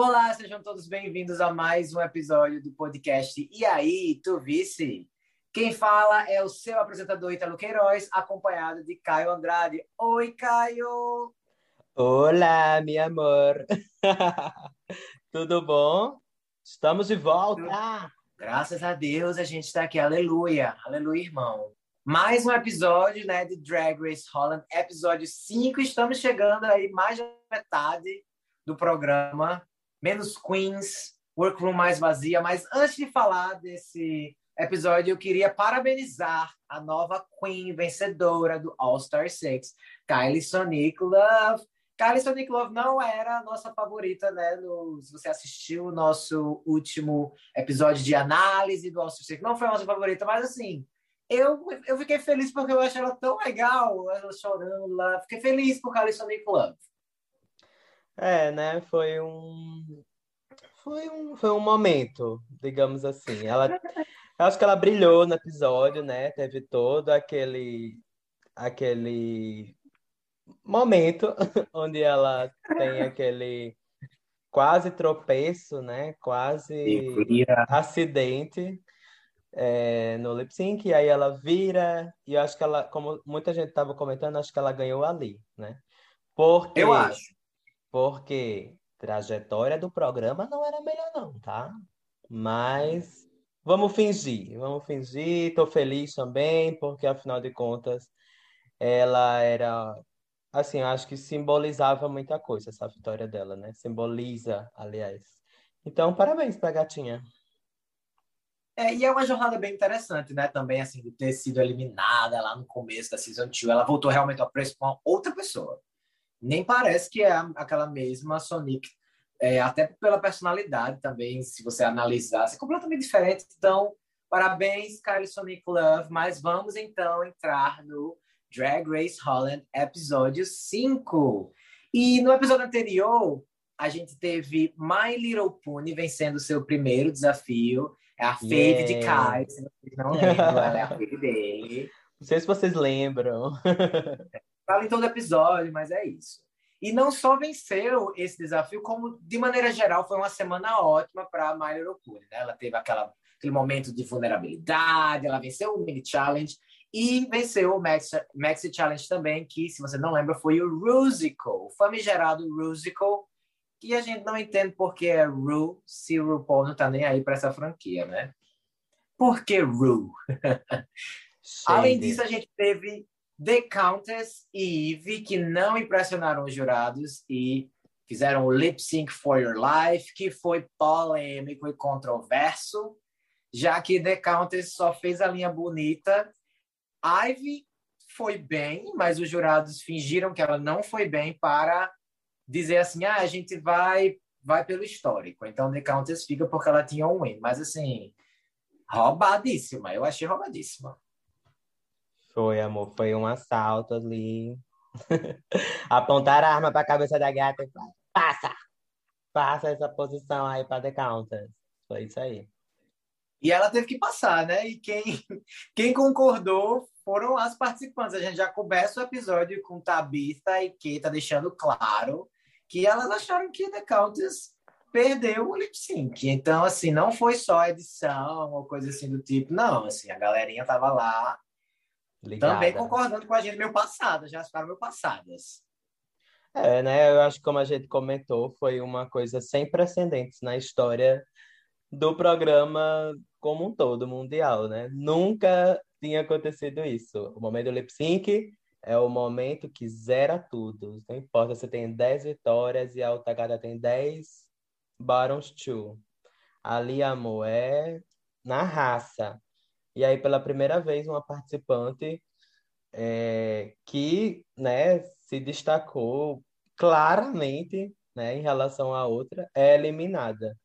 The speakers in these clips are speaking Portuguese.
Olá, sejam todos bem-vindos a mais um episódio do podcast E aí, tu vice? Quem fala é o seu apresentador Italo Queiroz, acompanhado de Caio Andrade. Oi, Caio! Olá, meu amor! Tudo bom? Estamos de volta! Graças a Deus a gente está aqui, aleluia, aleluia, irmão. Mais um episódio né, de Drag Race Holland, episódio 5. Estamos chegando aí mais da metade do programa. Menos Queens, Workroom mais vazia. Mas antes de falar desse episódio, eu queria parabenizar a nova Queen vencedora do All Star 6, Kylie Sonic Love. Kylie Sonic Love não era a nossa favorita, né? No, se você assistiu o nosso último episódio de análise do All Star 6, não foi a nossa favorita, mas assim, eu, eu fiquei feliz porque eu acho ela tão legal, ela chorando lá. Fiquei feliz por Kylie Sonic Love. É, né? Foi um. Foi um, foi um momento, digamos assim. Ela, eu acho que ela brilhou no episódio, né? Teve todo aquele, aquele momento onde ela tem aquele quase tropeço, né? Quase acidente é, no lip sync, e aí ela vira, e eu acho que ela, como muita gente estava comentando, acho que ela ganhou ali, né? Porque, eu acho. Porque trajetória do programa não era melhor não, tá? Mas vamos fingir, vamos fingir, tô feliz também, porque afinal de contas ela era assim, acho que simbolizava muita coisa essa vitória dela, né? Simboliza, aliás. Então, parabéns pra gatinha. É, e é uma jornada bem interessante, né? Também, assim, de ter sido eliminada lá no começo da Season 2. Ela voltou realmente preço com outra pessoa. Nem parece que é aquela mesma Sonic. É, até pela personalidade também, se você analisar, é completamente diferente. Então, parabéns, Kylie Sonic Love. Mas vamos, então, entrar no Drag Race Holland, episódio 5. E no episódio anterior, a gente teve My Little Pony vencendo seu primeiro desafio é a fave yeah. de Kai, se vocês não lembram, ela é a fave dele. Não sei se vocês lembram. Fala em todo episódio, mas é isso. E não só venceu esse desafio, como de maneira geral foi uma semana ótima para a Miley Pony. Né? Ela teve aquela, aquele momento de vulnerabilidade, ela venceu o mini challenge e venceu o Maxi, Maxi Challenge também, que, se você não lembra, foi o Rusical, o famigerado Rusical, que a gente não entende porque é Ru, se o RuPaul não tá nem aí para essa franquia, né? Por que Ru? Além disso, a gente teve The Countess e Eve, que não impressionaram os jurados e fizeram o Lip Sync for Your Life, que foi polêmico e controverso, já que The Countess só fez a linha bonita. Ivy foi bem, mas os jurados fingiram que ela não foi bem para dizer assim, ah, a gente vai vai pelo histórico. Então, The Countess fica porque ela tinha um win. Mas, assim, roubadíssima. Eu achei roubadíssima. Foi, amor. Foi um assalto ali. Apontar a arma para a cabeça da gata e falar, passa! Passa essa posição aí para The Countess. Foi isso aí. E ela teve que passar, né? E quem, quem concordou foram as participantes. A gente já começa o episódio com Tabitha e Keta deixando claro que elas acharam que The Countess perdeu o lip sync. Então, assim, não foi só edição ou coisa assim do tipo, não, assim, a galerinha tava lá Ligada. também concordando com a gente meu passado, já ficaram meu passadas. É, né? Eu acho que como a gente comentou, foi uma coisa sem precedentes na história do programa como um todo, mundial, né? Nunca tinha acontecido isso. O momento do lip sync é o momento que zera tudo. Não importa se tem 10 vitórias e a outra gata tem 10 bottoms two. Ali, amor, é na raça. E aí, pela primeira vez, uma participante é, que né, se destacou claramente né, em relação à outra é eliminada.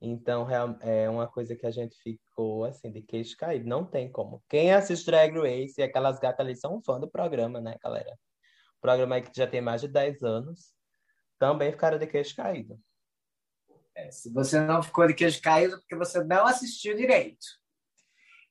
Então, é uma coisa que a gente ficou, assim, de queixo caído. Não tem como. Quem assiste Drag Race e aquelas gatas ali são fã do programa, né, galera? O programa que já tem mais de 10 anos, também ficaram de queixo caído. É, se você não ficou de queixo caído, porque você não assistiu direito.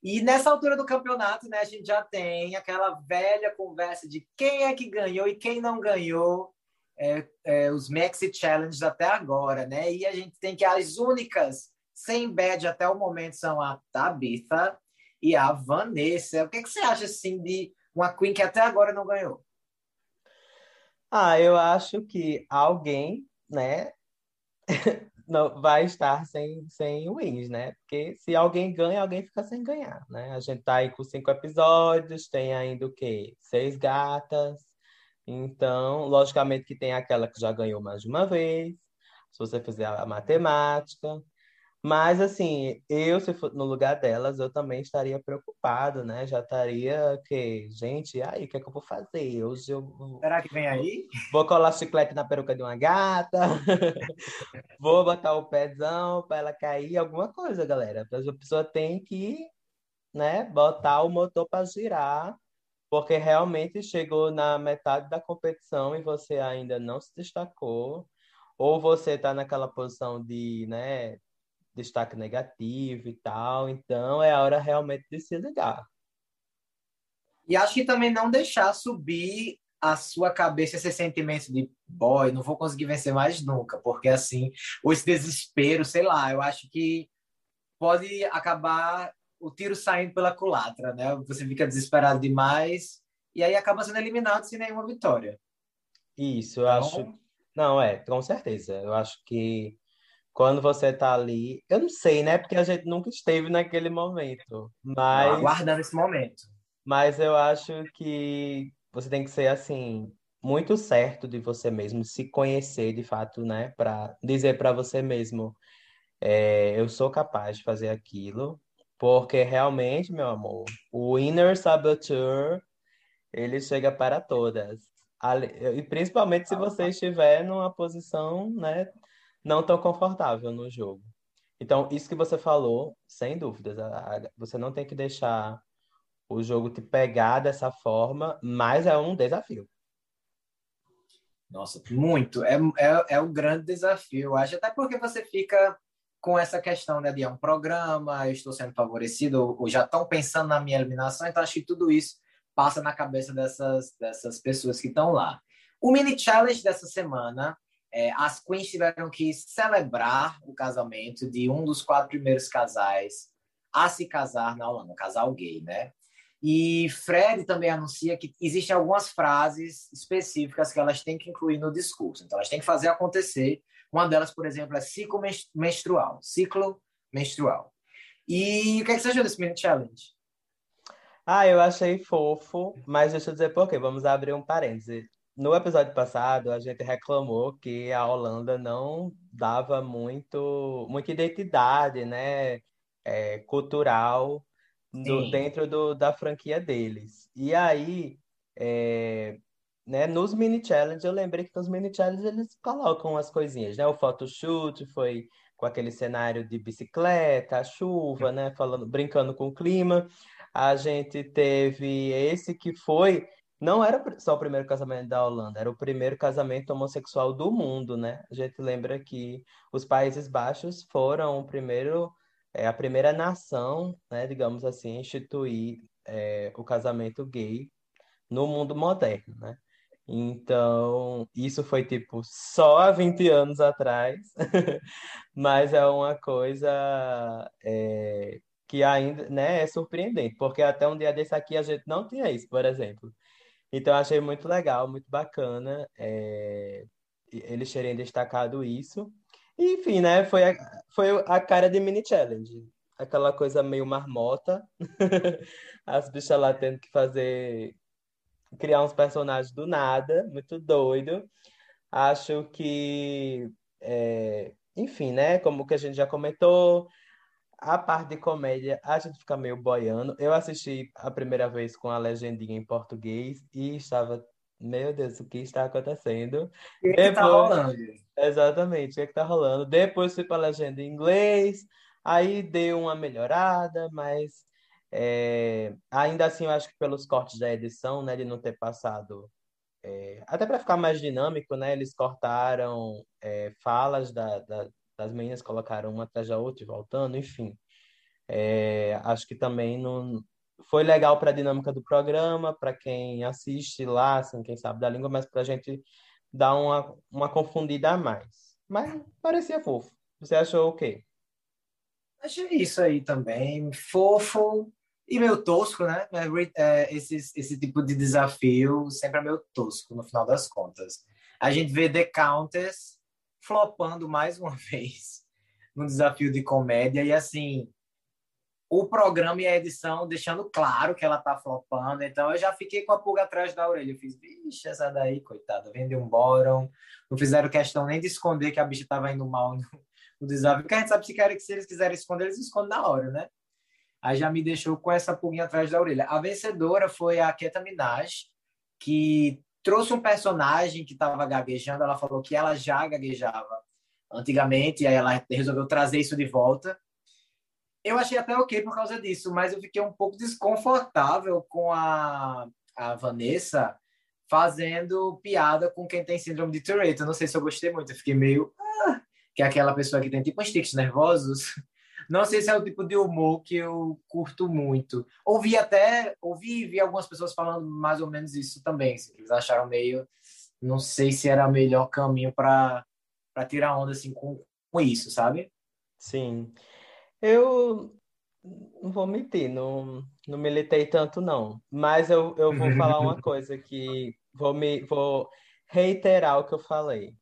E nessa altura do campeonato, né, a gente já tem aquela velha conversa de quem é que ganhou e quem não ganhou. é, é, os Maxi Challenges até agora, né? E a gente tem que as únicas sem badge até o momento são a Tabitha e a Vanessa. O que, que você acha, assim, de uma Queen que até agora não ganhou? Ah, eu acho que alguém, né, não vai estar sem, sem wins, né? Porque se alguém ganha, alguém fica sem ganhar, né? A gente tá aí com cinco episódios, tem ainda o quê? Seis gatas. Então, logicamente que tem aquela que já ganhou mais de uma vez, se você fizer a matemática. Mas, assim, eu, se for no lugar delas, eu também estaria preocupado, né? Já estaria, que, gente, aí, o que é que eu vou fazer? Hoje eu. Será que vem aí? Vou colar chiclete na peruca de uma gata, vou botar o pezão para ela cair, alguma coisa, galera. A pessoa tem que, né, botar o motor para girar, porque realmente chegou na metade da competição e você ainda não se destacou, ou você está naquela posição de, né, destaque negativo e tal. Então é a hora realmente de se ligar. E acho que também não deixar subir a sua cabeça esse sentimento de boy, não vou conseguir vencer mais nunca, porque assim, ou esse desespero, sei lá, eu acho que pode acabar o tiro saindo pela culatra, né? Você fica desesperado demais e aí acaba sendo eliminado sem nenhuma vitória. Isso, eu então... acho. Não, é, com certeza. Eu acho que quando você tá ali, eu não sei, né? Porque a gente nunca esteve naquele momento, mas aguardando esse momento. Mas eu acho que você tem que ser assim muito certo de você mesmo, se conhecer de fato, né? Para dizer para você mesmo, é, eu sou capaz de fazer aquilo, porque realmente, meu amor, o inner saboteur ele chega para todas. E principalmente se você estiver numa posição, né, não tão confortável no jogo. Então, isso que você falou, sem dúvidas, você não tem que deixar o jogo te pegar dessa forma, mas é um desafio. Nossa, muito. É, é, é um grande desafio, acho. Até porque você fica com essa questão né, de é um programa, eu estou sendo favorecido, ou já estão pensando na minha eliminação, então acho que tudo isso passa na cabeça dessas, dessas pessoas que estão lá. O mini challenge dessa semana é, as queens tiveram que celebrar o casamento de um dos quatro primeiros casais a se casar na Holanda, um casal gay, né? E Fred também anuncia que existem algumas frases específicas que elas têm que incluir no discurso. Então, elas têm que fazer acontecer. Uma delas, por exemplo, é ciclo menstrual. Ciclo menstrual. E o que, é que você achou desse mini challenge? Ah, eu achei fofo, mas deixa eu dizer por quê. Vamos abrir um parêntese. No episódio passado, a gente reclamou que a Holanda não dava muito, muita identidade, né, é, cultural do, dentro do, da franquia deles. E aí, é, né, nos mini challenge, eu lembrei que nos mini challenge eles colocam as coisinhas, né? O photoshoot foi com aquele cenário de bicicleta, chuva, né, falando, brincando com o clima. A gente teve esse que foi não era só o primeiro casamento da Holanda, era o primeiro casamento homossexual do mundo, né? A gente lembra que os Países Baixos foram o primeiro, é, a primeira nação, né, digamos assim, instituir é, o casamento gay no mundo moderno, né? Então, isso foi tipo só há 20 anos atrás, mas é uma coisa é, que ainda né, é surpreendente, porque até um dia desse aqui a gente não tinha isso, por exemplo. Então, achei muito legal, muito bacana é, eles terem destacado isso. E, enfim, né? Foi a, foi a cara de mini challenge. Aquela coisa meio marmota. As bichas lá tendo que fazer. criar uns personagens do nada, muito doido. Acho que. É, enfim, né? Como que a gente já comentou, a parte de comédia, a gente fica meio boiando. Eu assisti a primeira vez com a legendinha em português e estava, meu Deus, o que está acontecendo? O que, Depois... está rolando? Exatamente, o que está rolando? Depois fui para a legenda em inglês, aí deu uma melhorada, mas é... ainda assim eu acho que pelos cortes da edição, né, de não ter passado. É... até para ficar mais dinâmico, né? Eles cortaram é, falas da, da das meninas colocaram uma atrás da outra e voltando, enfim. É, acho que também não foi legal para a dinâmica do programa, para quem assiste lá, assim, quem sabe da língua, mas para a gente dá uma, uma confundida a mais. Mas parecia fofo. Você achou o quê? Achei isso aí também. Fofo e meio tosco, né? É, é, esse, esse tipo de desafio sempre é meio tosco, no final das contas. A gente vê The Countess flopando mais uma vez no desafio de comédia. E assim, o programa e a edição deixando claro que ela tá flopando. Então eu já fiquei com a pulga atrás da orelha. Eu fiz, vixe, essa daí, coitada, vendeu um bórum. Não fizeram questão nem de esconder que a bicha tava indo mal no, no desafio, porque a gente sabe que, que se eles quiserem esconder, eles escondem na hora, né? Aí já me deixou com essa pulguinha atrás da orelha. A vencedora foi a Keta Minaj, que trouxe um personagem que estava gaguejando. Ela falou que ela já gaguejava antigamente, e aí ela resolveu trazer isso de volta. Eu achei até ok por causa disso, mas eu fiquei um pouco desconfortável com a, a Vanessa fazendo piada com quem tem síndrome de Tourette. Eu não sei se eu gostei muito, eu fiquei meio. Ah, que é aquela pessoa que tem tipo uns tics nervosos. Não sei se é o tipo de humor que eu curto muito. Ouvi até, ouvi vi algumas pessoas falando mais ou menos isso também. Assim, eles acharam meio. Não sei se era o melhor caminho para tirar onda assim, com, com isso, sabe? Sim. Eu não vou mentir, não, não militei tanto, não. Mas eu, eu vou falar uma coisa que vou me vou reiterar o que eu falei.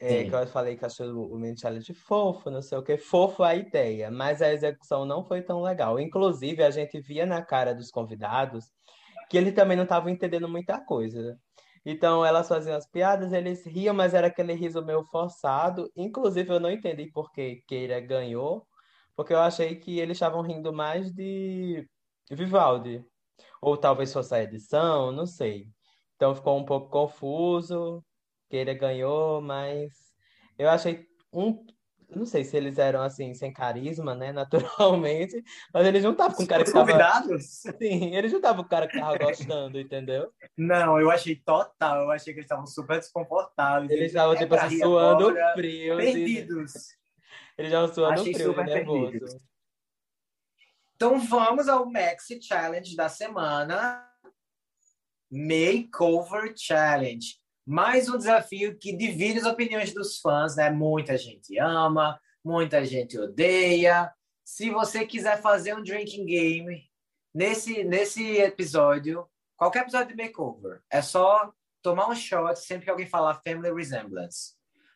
É, que eu falei que achei o, Mini Challenge fofo, não sei o que, fofo a ideia, mas a execução não foi tão legal. Inclusive, a gente via na cara dos convidados que eles também não estavam entendendo muita coisa. Então, elas faziam as piadas, eles riam, mas era aquele riso meio forçado. Inclusive, eu não entendi por que Keira ganhou, porque eu achei que eles estavam rindo mais de Vivaldi. Ou talvez fosse a edição, não sei. Então ficou um pouco confuso. Keira ganhou, mas eu achei um. Não sei se eles eram assim, sem carisma, né? Naturalmente. Mas eles não estavam com o cara que tava. Convidados? Sim, eles não estavam com o cara que tava gostando, entendeu? Não, eu achei total. Eu achei que eles estavam super desconfortáveis. Eles estavam, tipo assim, suando frio. Perdidos. E... Eles já suando Achei frio, nervoso. Então vamos ao Maxi Challenge da semana. Makeover Challenge. Mais um desafio que divide as opiniões dos fãs, né? Muita gente ama, muita gente odeia. Se você quiser fazer um drinking game nesse, nesse episódio, qualquer episódio de Makeover, é só tomar um shot sempre que alguém falar Family Resemblance.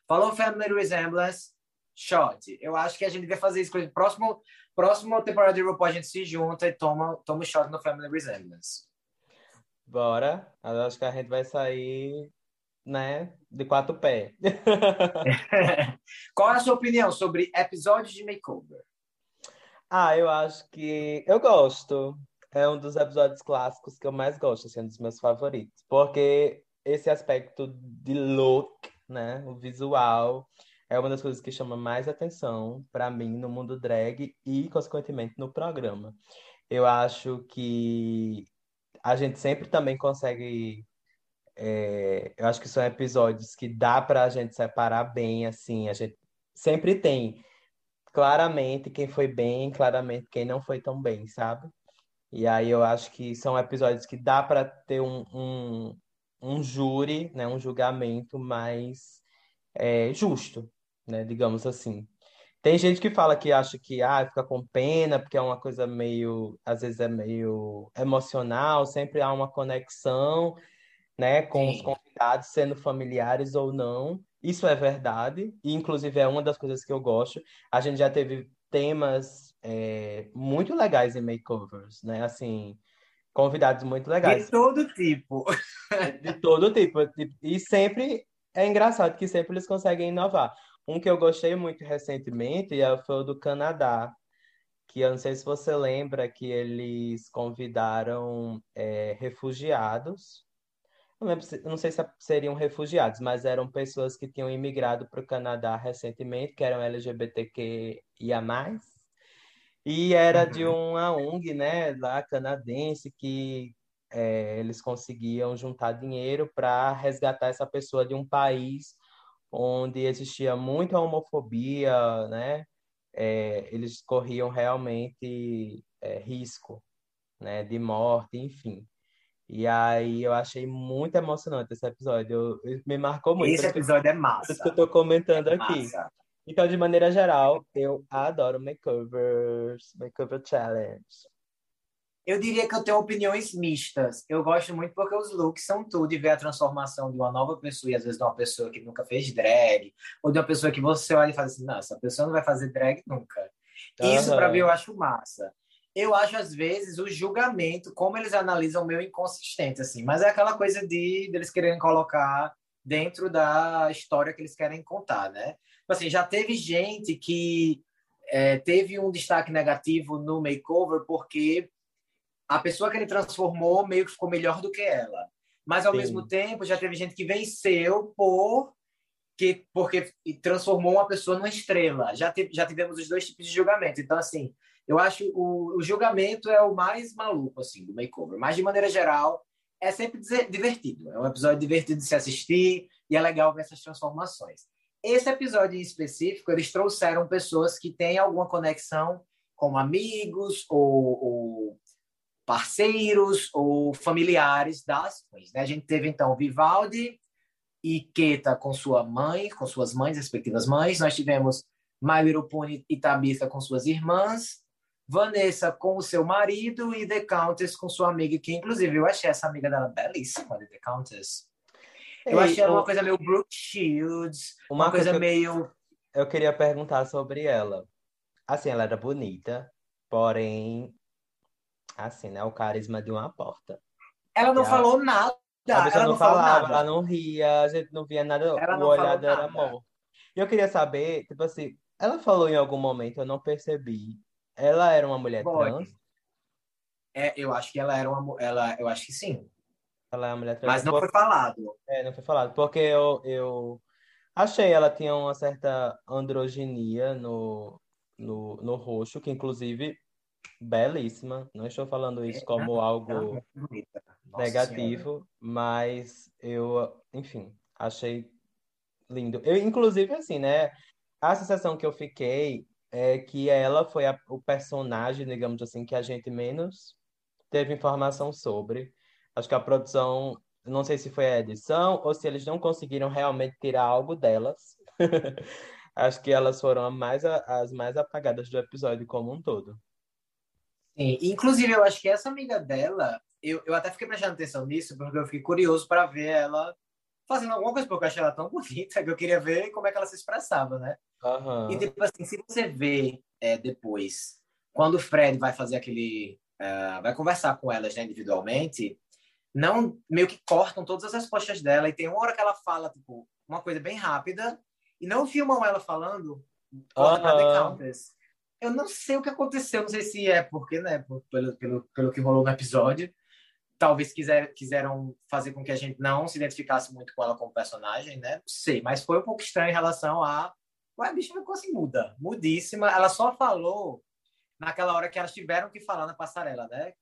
Falou Family Resemblance, shot. Eu acho que a gente devia fazer isso próximo, próximo temporada de RuPaul, a gente se junta e toma, toma um shot no Family Resemblance. Bora. Eu acho que a gente vai sair, né, de quatro pés. Qual é a sua opinião sobre episódios de makeover? Ah, eu acho que eu gosto. É um dos episódios clássicos que eu mais gosto, assim, um dos meus favoritos. Porque esse aspecto de look, né, o visual, é uma das coisas que chama mais atenção para mim no mundo drag e, consequentemente, no programa. Eu acho que a gente sempre também consegue. É, eu acho que são episódios que dá para a gente separar bem, assim. A gente sempre tem claramente quem foi bem, claramente quem não foi tão bem, sabe? E aí eu acho que são episódios que dá para ter um, um, um júri, né, um julgamento mais é, justo, né? Digamos assim. Tem gente que fala que acha que ah, fica com pena, porque é uma coisa meio, às vezes é meio emocional, sempre há uma conexão, né, com Sim. os convidados, sendo familiares ou não. Isso é verdade, e inclusive é uma das coisas que eu gosto. A gente já teve temas é, muito legais em makeovers, né? Assim, convidados muito legais. De todo tipo. De todo tipo. E sempre é engraçado que sempre eles conseguem inovar. Um que eu gostei muito recentemente é foi o do Canadá, que eu não sei se você lembra que eles convidaram é, refugiados. Não, lembro, não sei se seriam refugiados, mas eram pessoas que tinham imigrado para o Canadá recentemente, que eram LGBTQIA+. E era de uhum. uma ONG, né, lá canadense, que é, eles conseguiam juntar dinheiro para resgatar essa pessoa de um país onde existia muita homofobia, né? É, eles corriam realmente é, risco, né, de morte, enfim. E aí eu achei muito emocionante esse episódio. Me marcou muito. Esse episódio é massa. Isso que eu tô comentando é aqui. Massa. Então, de maneira geral, eu adoro makeovers, makeover challenge. Eu diria que eu tenho opiniões mistas. Eu gosto muito porque os looks são tudo e ver a transformação de uma nova pessoa, e às vezes de uma pessoa que nunca fez drag, ou de uma pessoa que você olha e fala assim: não, essa pessoa não vai fazer drag nunca. Isso, uhum. para mim, eu acho massa. Eu acho, às vezes, o julgamento, como eles analisam, meio inconsistente, assim. Mas é aquela coisa de, de eles quererem colocar dentro da história que eles querem contar, né? Tipo assim, já teve gente que é, teve um destaque negativo no makeover porque a pessoa que ele transformou meio que ficou melhor do que ela. Mas, ao Sim. mesmo tempo, já teve gente que venceu por que, porque transformou uma pessoa numa estrela. Já, te, já tivemos os dois tipos de julgamento. Então, assim, eu acho o, o julgamento é o mais maluco, assim, do makeover. Mas, de maneira geral, é sempre divertido. É um episódio divertido de se assistir e é legal ver essas transformações. Esse episódio em específico, eles trouxeram pessoas que têm alguma conexão como amigos ou, ou parceiros ou familiares das queens. Né? A gente teve, então, Vivaldi e Keta com sua mãe, com suas mães, respectivas mães. Nós tivemos Little Pony e Tabitha com suas irmãs. Vanessa com o seu marido e The Countess com sua amiga, que inclusive eu achei essa amiga dela belíssima, The Countess. Eu Ei, achei ela uma coisa meio Brooke Shields, uma, uma coisa, coisa meio. Eu queria perguntar sobre ela. Assim, ela era bonita, porém assim, né? O carisma de uma porta. Ela não falou nada. A pessoa ela não, falava, ela não ria, a gente não via nada, ela o olhar dela era amor. E eu queria saber, tipo assim, ela falou em algum momento, eu não percebi. Ela era uma mulher Pode. trans? É, eu acho que ela era uma ela, eu acho que sim. Ela é uma mulher trans. Mas não foi falado. É, não foi falado, porque eu, eu achei ela tinha uma certa androginia no, no, no rosto, que inclusive belíssima. Não estou falando isso é, como algo negativo, mas eu, enfim, achei lindo. Eu, inclusive, assim, né? A sensação que eu fiquei é que ela foi a, o personagem, digamos assim, que a gente menos teve informação sobre. Acho que a produção, não sei se foi a edição ou se eles não conseguiram realmente tirar algo delas. Acho que elas foram mais, as mais apagadas do episódio como um todo. Sim, inclusive eu acho que essa amiga dela, eu, eu até fiquei prestando atenção nisso, porque eu fiquei curioso para ver ela fazendo alguma coisa, porque eu achei ela tão bonita que eu queria ver como é que ela se expressava, né? Uhum. E tipo assim, se você vê é, depois, quando o Fred vai fazer aquele. Uh, vai conversar com elas né, individualmente, não meio que cortam todas as respostas dela, e tem uma hora que ela fala, tipo, uma coisa bem rápida, e não filmam ela falando, corta uhum. The Countess eu não sei o que aconteceu, não sei se é porque, né, pelo, pelo, pelo que rolou no episódio, talvez quiser, quiseram fazer com que a gente não se identificasse muito com ela como personagem, né? Não sei, mas foi um pouco estranho em relação a. Ué, a bicha ficou assim, muda, mudíssima. Ela só falou naquela hora que elas tiveram que falar na passarela, né?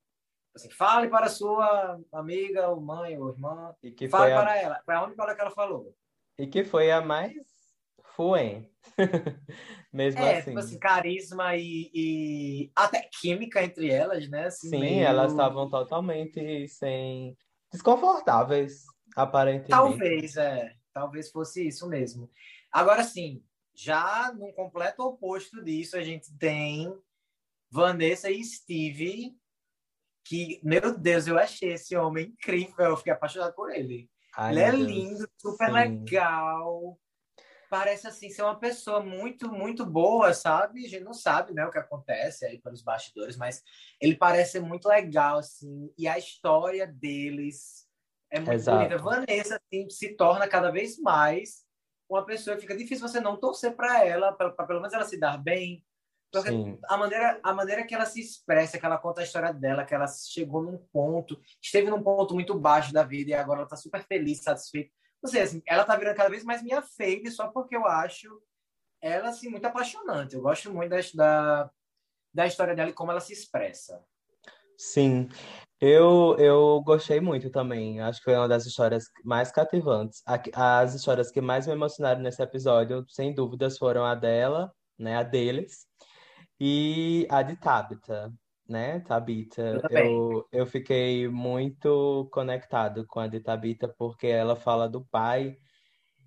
Assim, fale para sua amiga, ou mãe, ou irmã. E que fale para ela. Foi a única hora que ela falou. E que foi a mais fluente. Mesmo é, assim. Tipo assim, carisma e, e, até química entre elas, né? Assim, Sim, meio... elas estavam totalmente sem desconfortáveis, aparentemente. Talvez, é. Talvez fosse isso mesmo. Agora sim, já no completo oposto disso, a gente tem Vanessa e Steve, que, meu Deus, eu achei esse homem incrível, eu fiquei apaixonado por ele. Ai, ele é Deus. lindo, super sim. legal parece assim ser uma pessoa muito muito boa, sabe? A gente não sabe, né, o que acontece aí pelos bastidores, mas ele parece ser muito legal assim, e a história deles é muito Exato. bonita. Vanessa assim, se torna cada vez mais uma pessoa que fica difícil você não torcer para ela, para pelo menos ela se dar bem. Porque Sim. a maneira, a maneira que ela se expressa, que ela conta a história dela, que ela chegou num ponto, esteve num ponto muito baixo da vida e agora ela tá super feliz, satisfeita não sei, assim, ela tá virando cada vez mais minha fave só porque eu acho ela, assim, muito apaixonante. Eu gosto muito da, da, da história dela e como ela se expressa. Sim, eu, eu gostei muito também. Acho que foi uma das histórias mais cativantes. As histórias que mais me emocionaram nesse episódio, sem dúvidas, foram a dela, né, a deles, e a de Tabitha. né, Tabita? Eu, eu, eu fiquei muito conectado com a de Tabita porque ela fala do pai.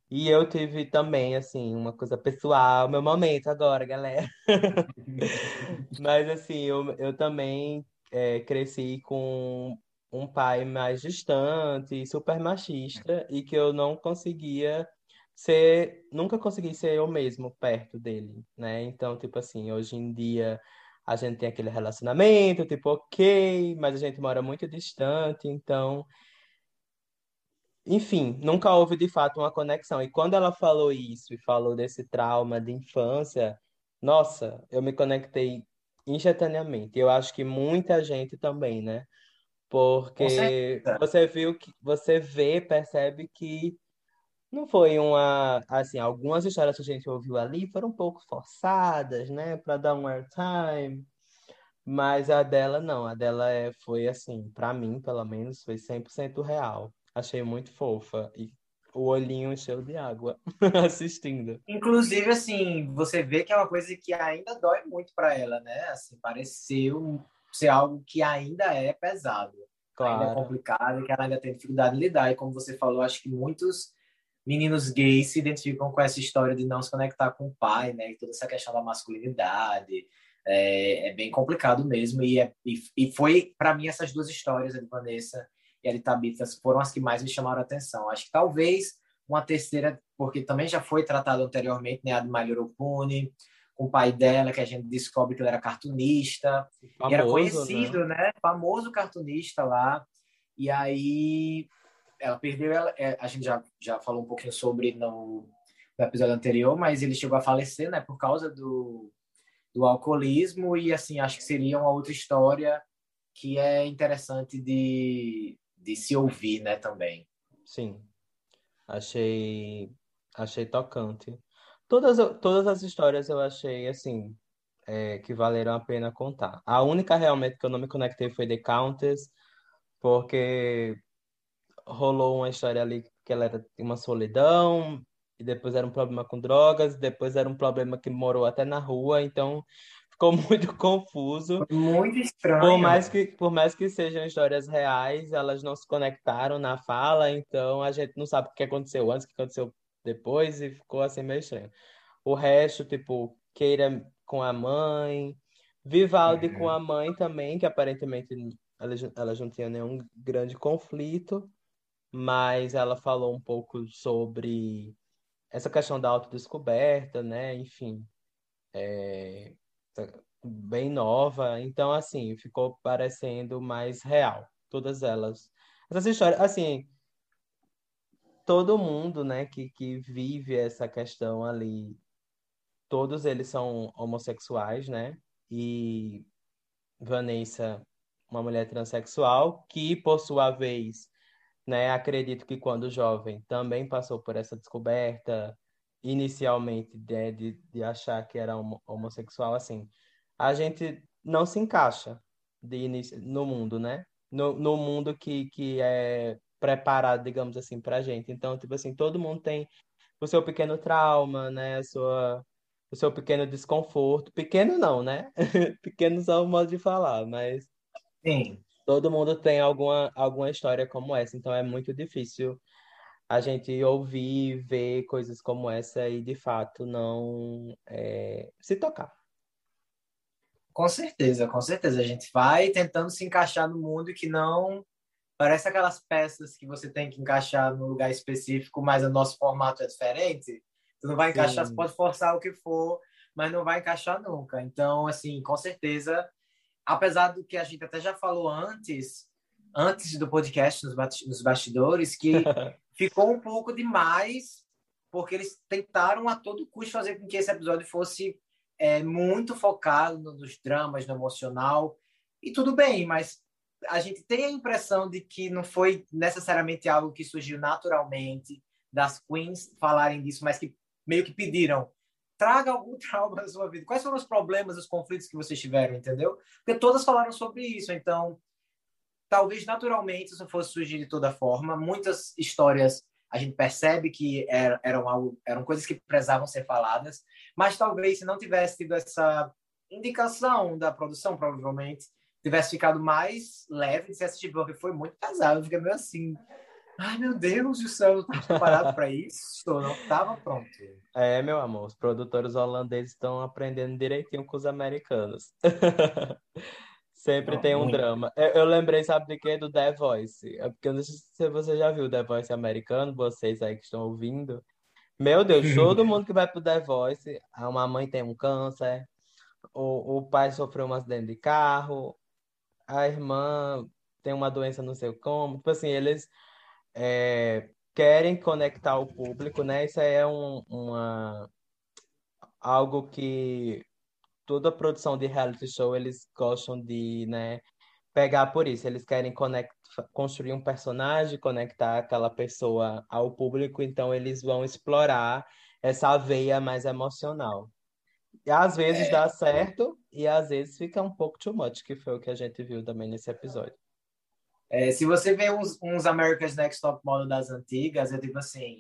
E eu tive também, assim, uma coisa pessoal, meu momento agora, galera. Mas, assim, eu, eu também é, cresci com um pai mais distante, super machista, e que eu não conseguia ser, nunca consegui ser eu mesmo perto dele, né? Então, tipo assim, hoje em dia a gente tem aquele relacionamento, tipo, ok, mas a gente mora muito distante, então. Enfim, nunca houve de fato uma conexão. E quando ela falou isso e falou desse trauma de infância, nossa, eu me conectei instantaneamente. Eu acho que muita gente também, né? Porque você viu que você vê, percebe que não foi uma, assim, algumas histórias que a gente ouviu ali foram um pouco forçadas, né, para dar um airtime, mas a dela não, a dela é, foi assim, para mim, pelo menos, foi 100% real. Achei muito fofa e o olhinho encheu de água assistindo. Inclusive, assim, você vê que é uma coisa que ainda dói muito para ela, né? Assim, pareceu ser algo que ainda é pesado, claro. ainda é complicado, que ela ainda tem dificuldade de lidar. E como você falou, acho que muitos meninos gays se identificam com essa história de não se conectar com o pai, né? E toda essa questão da masculinidade. É, é bem complicado mesmo. E, é, e, e foi, para mim, essas duas histórias, a de Vanessa e a de Tabitha, foram as que mais me chamaram a atenção. Acho que talvez uma terceira, porque também já foi tratado anteriormente, né? A de Malhorokune, com o pai dela, que a gente descobre que ele era cartunista. Famoso, e era conhecido, né? né? Famoso cartunista lá. E aí ela perdeu, ela, é, a gente já, já falou um pouquinho sobre no, no, episódio anterior, mas ele chegou a falecer, né, por causa do, do alcoolismo e, assim, acho que seria uma outra história que é interessante de, de se ouvir, né, também. Sim, achei, achei tocante. Todas, todas as histórias eu achei, assim, é, que valeram a pena contar. A única realmente que eu não me conectei foi The Countess, porque rolou uma história ali que ela era uma solidão, e depois era um problema com drogas, depois era um problema que morou até na rua, então ficou muito confuso. Muito estranho. Por mais que, por mais que sejam histórias reais, elas não se conectaram na fala, então a gente não sabe o que aconteceu antes, o que aconteceu depois, e ficou assim meio estranho. O resto, tipo, Keira com a mãe, Vivaldi uhum. com a mãe também, que aparentemente elas, elas não tinham nenhum grande conflito mas ela falou um pouco sobre essa questão da autodescoberta, né? Enfim, é, bem nova. Então, assim, ficou parecendo mais real. Todas elas. Essas histórias, assim, todo mundo, né, que, que vive essa questão ali, todos eles são homossexuais, né? E Vanessa, uma mulher transexual, que, por sua vez, né? Acredito que quando jovem também passou por essa descoberta inicialmente de, de, de achar que era homossexual, assim, a gente não se encaixa de início, no mundo, né? No, no mundo que, que é preparado, digamos assim, pra gente. Então, tipo assim, todo mundo tem o seu pequeno trauma, né? A sua, o seu pequeno desconforto. Pequeno não, né? pequeno só o modo de falar, mas... Sim todo mundo tem alguma, alguma história como essa, então é muito difícil a gente ouvir, ver coisas como essa e de fato não é, se tocar. Com certeza, com certeza. A gente vai tentando se encaixar no mundo que não parece aquelas peças que você tem que encaixar no lugar específico, mas o nosso formato é diferente. Tu não vai encaixar, Sim. você pode forçar o que for, mas não vai encaixar nunca. Então, assim, com certeza apesar do que a gente até já falou antes, antes do podcast, nos bastidores, que ficou um pouco demais, porque eles tentaram a todo custo fazer com que esse episódio fosse é, muito focado nos dramas, no emocional, e tudo bem, mas a gente tem a impressão de que não foi necessariamente algo que surgiu naturalmente das queens falarem disso, mas que meio que pediram traga algum trauma na sua vida. Quais foram os problemas, os conflitos que vocês tiveram, entendeu? Porque todas falaram sobre isso, então talvez naturalmente isso fosse surgir de toda forma. Muitas histórias a gente percebe que eram, algo, eram coisas que precisavam ser faladas, mas talvez se não tivesse tido essa indicação da produção, provavelmente tivesse ficado mais leve de se assistir, porque foi muito pesado. Eu fiquei meio assim. Ai, meu Deus do céu, eu não preparado para isso, não estava pronto. É, meu amor, os produtores holandeses estão aprendendo direitinho com os americanos. Sempre não, tem um muito. drama. Eu, eu, lembrei, sabe de quê? Do The Voice. É porque eu não sei se você já viu o The Voice americano, vocês aí que estão ouvindo. Meu Deus, todo mundo que vai pro The Voice, uma mãe tem um câncer, o, o pai sofreu um acidente de carro, a irmã tem uma doença não sei como. Tipo assim, eles é, querem conectar o público, né? Isso aí é um, uma, algo que toda produção de reality show eles gostam de, né, pegar por isso. Eles querem conect, construir um personagem, conectar aquela pessoa ao público, então eles vão explorar essa veia mais emocional. E às vezes é. dá certo e às vezes fica um pouco too much, que foi o que a gente viu também nesse episódio. É, se você vê uns, uns America's Next Top Model das antigas, é tipo assim: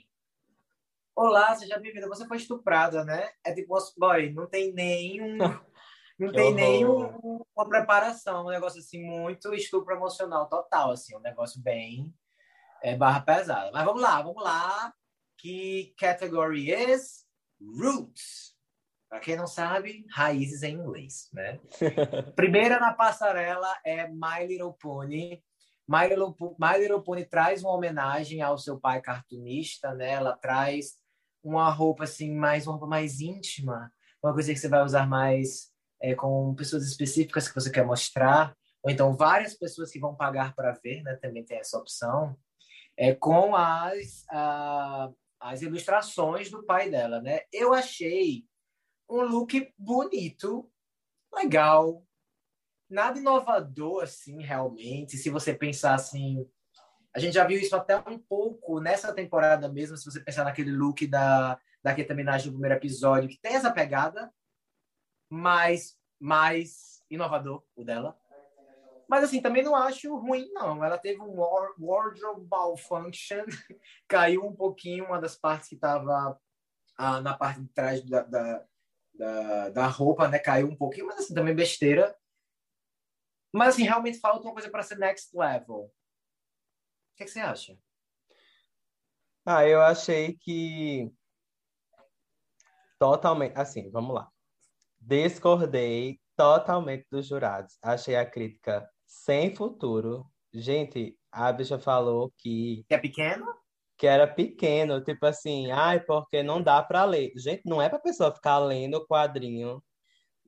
Olá, seja bem-vinda. Você foi estuprada, né? É tipo, boy, não tem nenhum. Não tem nenhuma preparação, um negócio assim, muito estupro emocional total, assim, um negócio bem é, barra pesada. Mas vamos lá, vamos lá. Que category is Roots. Para quem não sabe, raízes em inglês, né? Primeira na passarela é My Little Pony. My Little, My Little Pony traz uma homenagem ao seu pai cartunista, né? Ela traz uma roupa assim, mais uma roupa mais íntima, uma coisa que você vai usar mais é, com pessoas específicas que você quer mostrar, ou então várias pessoas que vão pagar para ver, né? Também tem essa opção. É com as as ilustrações do pai dela, né? Eu achei um look bonito, legal, nada inovador, assim, realmente. Se você pensar assim, a gente já viu isso até um pouco nessa temporada mesmo, se você pensar naquele look da, da Keta no primeiro episódio, que tem essa pegada, mas mais inovador, o dela. Mas, assim, também não acho ruim, não. Ela teve um wardrobe malfunction, caiu um pouquinho uma das partes que estava ah, na parte de trás da, da, da, da roupa, né? Caiu um pouquinho, mas, assim, também besteira. Mas, assim, realmente falta uma coisa para ser next level. O que, que você acha? Ah, eu achei que totalmente, assim, vamos lá. Discordei totalmente dos jurados. Achei a crítica sem futuro. Gente, a bicha falou que que é pequeno? Que era pequeno, tipo assim, ai, porque não dá para ler. Gente, não é para pessoa ficar lendo o quadrinho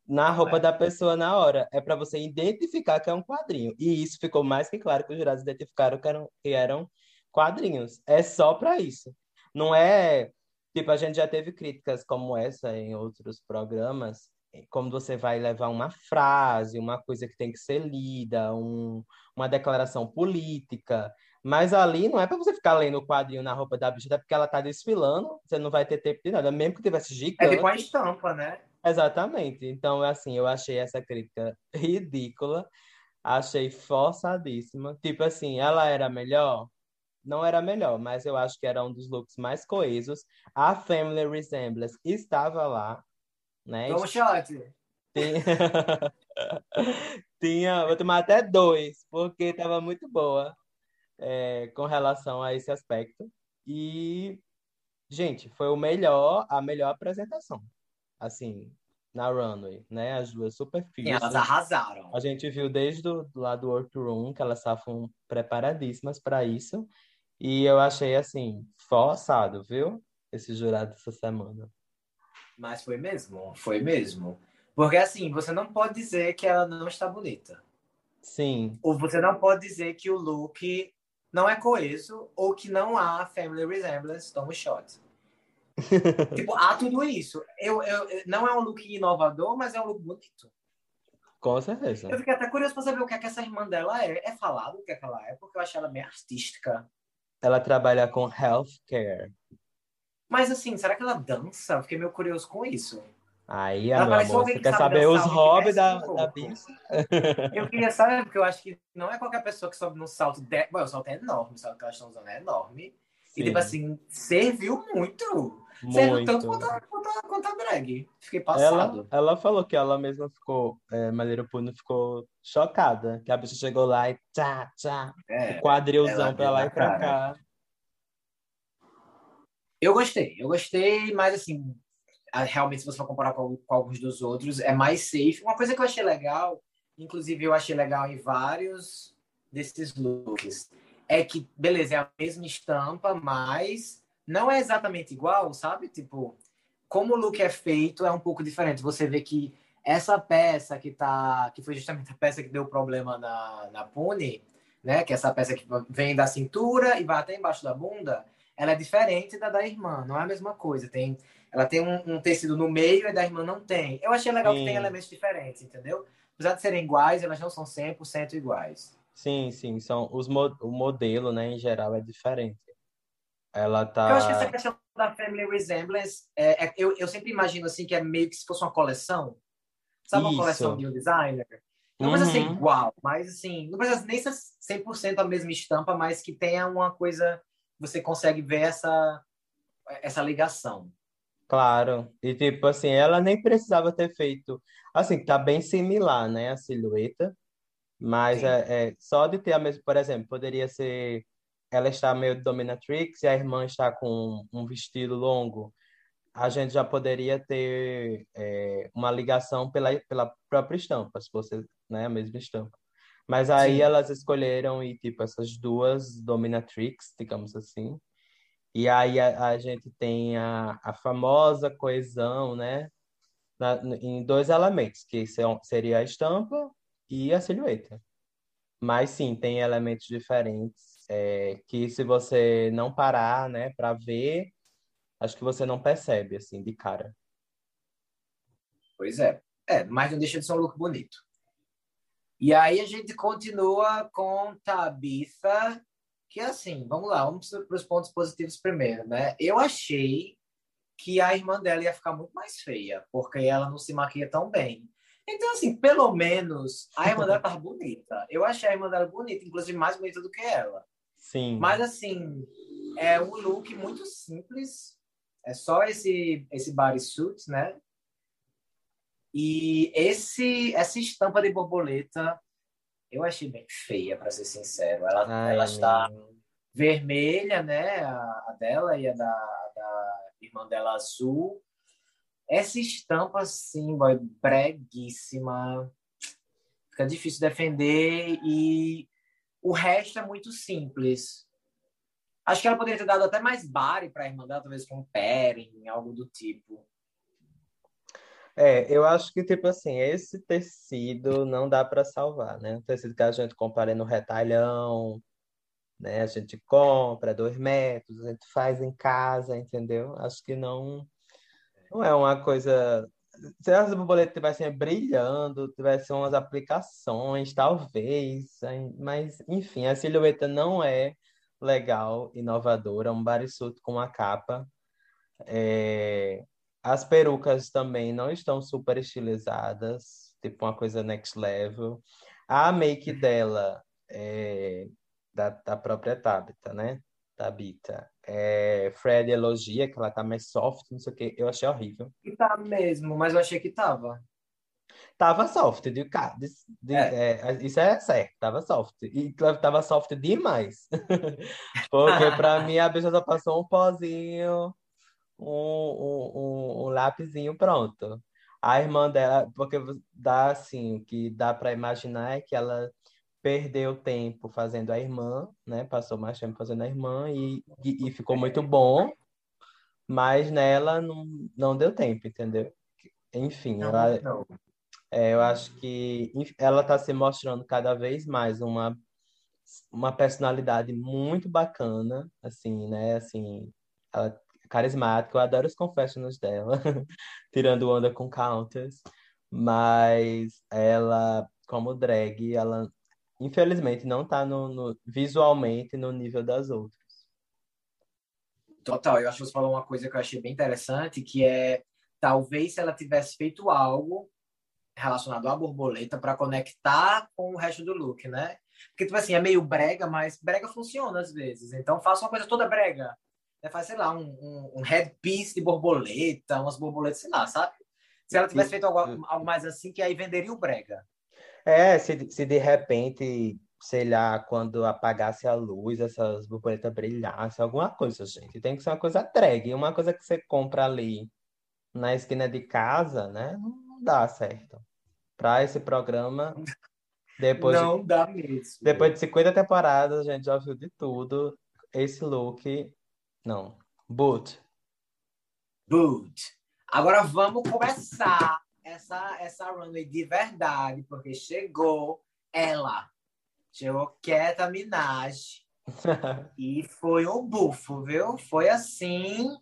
na roupa é. da pessoa na hora. É para você identificar que é um quadrinho. E isso ficou mais que claro que os jurados identificaram que eram, que eram quadrinhos. É só para isso. Não é. Tipo, a gente já teve críticas como essa em outros programas, como você vai levar uma frase, uma coisa que tem que ser lida, um, uma declaração política. Mas ali não é para você ficar lendo o quadrinho na roupa da bicha, porque ela tá desfilando, você não vai ter tempo de nada, mesmo que tivesse gigante. É tipo a estampa, né? Exatamente. Então, assim, eu achei essa crítica ridícula, achei forçadíssima. Tipo assim, ela era melhor? Não era melhor, mas eu acho que era um dos looks mais coesos. A Family Resemblance estava lá, né? Vamos, shot! Tinha... Tinha, vou tomar até dois, porque estava muito boa é, com relação a esse aspecto. E, gente, foi o melhor, a melhor apresentação assim, na runway, né? As duas super firmes. Elas arrasaram. A gente viu desde o lado do workroom que elas estavam preparadíssimas para isso. E eu achei, assim, forçado, viu? Esse jurado essa semana. Mas foi mesmo, foi mesmo. Porque, assim, você não pode dizer que ela não está bonita. Sim. Ou você não pode dizer que o look não é coeso ou que não há family resemblance, toma shot. Tipo, há tudo isso. Eu, eu, não é um look inovador, mas é um look bonito. Com certeza. Eu fiquei até curioso para saber o que é que essa irmã dela é. É falado o que é que ela é, porque eu achei ela bem artística. Ela trabalha com healthcare. Mas assim, será que ela dança? Eu fiquei meio curioso com isso. Aí, ela meu amor, você quer saber os hobbies da, um da bicha? Eu queria saber, porque eu acho que não é qualquer pessoa que sobe num salto. De... Bom, o salto é enorme, o salto que elas estão usando é enorme. Sim. E, tipo assim, serviu muito. Sendo tanto quanto, quanto, quanto a drag. Fiquei passado. Ela, ela falou que ela mesma ficou, é, Malheiro Puno ficou chocada. Que a bicha chegou lá e tchá, tchá. É, o quadrilzão pra lá e pra cá. Eu gostei, eu gostei, mas assim, realmente, se você for comparar com, com, alguns dos outros, é mais safe. Uma coisa que eu achei legal, inclusive eu achei legal em vários desses looks, é que, beleza, é a mesma estampa, mas não é exatamente igual, sabe? Tipo, como o look é feito, é um pouco diferente. Você vê que essa peça que tá, que foi justamente a peça que deu problema na, na Pune, né? Que é essa peça que vem da cintura e vai até embaixo da bunda, ela é diferente da da irmã, não é a mesma coisa. Tem, ela tem um, um tecido no meio e da irmã não tem. Eu achei legal Sim. que tem elementos diferentes, entendeu? Apesar de serem iguais, elas não são 100% iguais. Sim, sim, são os o modelo, né, em geral é diferente. Ela tá Eu acho que essa questão da family resemblance, é, é, eu, eu sempre imagino assim que é meio que se fosse uma coleção. Sabe Isso. uma coleção de um designer? Não uhum. precisa ser uhum. igual, mas assim, não precisa nem ser 100% a mesma estampa, mas que tenha uma coisa você consegue ver essa essa ligação. Claro. E tipo assim, ela nem precisava ter feito, assim, tá bem similar, né, a silhueta, mas é, é, só de ter a mesma, por exemplo, poderia ser ela está meio dominatrix e a irmã está com um vestido longo, a gente já poderia ter é, uma ligação pela, pela própria estampa, se fosse né, a mesma estampa. Mas aí Sim. elas escolheram e tipo essas duas dominatrix, digamos assim. E aí a, a gente tem a, a famosa coesão, né? Na, em dois elementos, que são, seria a estampa e a silhueta. Mas sim, tem elementos diferentes é, que se você não parar, né, para ver, acho que você não percebe assim de cara. Pois é. É, mas não deixa de ser um look bonito. E aí a gente continua com Tabitha, que assim, vamos lá, vamos para os pontos positivos primeiro, né? Eu achei que a irmã dela ia ficar muito mais feia, porque ela não se maquia tão bem. Então, assim, pelo menos a irmã dela tava bonita. Eu achei a irmã dela bonita, inclusive mais bonita do que ela. Sim. Mas, assim, é um look muito simples. É só esse, esse bodysuit, né? E esse, essa estampa de borboleta eu achei bem feia, para ser sincero. Ela, Ai, ela está vermelha, né? A, a, dela e a da, da irmã dela azul. Essa estampa, assim, boy, breguíssima. Fica difícil defender e o resto é muito simples. Acho que ela poderia ter dado até mais bari para a irmã dela, talvez com peren, algo do tipo. É, eu acho que, tipo assim, esse tecido não dá para salvar, né? O tecido que a gente compra no retalhão, né? A gente compra dois metros, a gente faz em casa, entendeu? Acho que não, não é uma coisa se as borboletas tivessem brilhando, tivessem umas aplicações, talvez, mas enfim, a silhueta não é legal, inovadora, um bodysuit com uma capa. É... As perucas também não estão super estilizadas, tipo uma coisa next level. A make dela é da, da própria Tabitha, né? Tabita. É, Fred elogia que ela tá mais soft, não sei o que. Eu achei horrível. E tá mesmo, mas eu achei que tava. Tava soft, de, de, de é. É, isso é certo, tava soft. E tava soft demais. Porque pra mim a bicha só passou um pozinho, um, um, um, um lápisinho pronto. A irmã dela, porque dá assim, o que dá para imaginar é que ela perdeu tempo fazendo a irmã, né? Passou mais tempo fazendo a irmã e, e, e ficou muito bom, mas nela não, não deu tempo, entendeu? Enfim, não, ela, não. É, eu acho que ela está se mostrando cada vez mais uma, uma personalidade muito bacana, assim, né? Assim, ela é carismática, eu adoro os confessions dela, tirando onda com counters, mas ela, como drag, ela infelizmente, não está no, no, visualmente no nível das outras. Total, eu acho que você falou uma coisa que eu achei bem interessante, que é talvez se ela tivesse feito algo relacionado à borboleta para conectar com o resto do look, né? Porque, tipo assim, é meio brega, mas brega funciona às vezes. Então, faça uma coisa toda brega. né, faz, sei lá, um, um, um headpiece de borboleta, umas borboletas, sei lá, sabe? Se ela tivesse feito algo, algo mais assim, que aí venderia o brega. É, se, se de repente, sei lá, quando apagasse a luz, essas borboletas brilhassem, alguma coisa, gente. Tem que ser uma coisa drag. Uma coisa que você compra ali na esquina de casa, né? Não dá certo. Para esse programa, depois Não de, dá mesmo. depois de 50 temporadas, a gente já viu de tudo. Esse look, não. Boot. Boot. Agora vamos começar essa, essa runway de verdade, porque chegou ela. Chegou Keta Minaj. e foi um bufo, viu? Foi assim.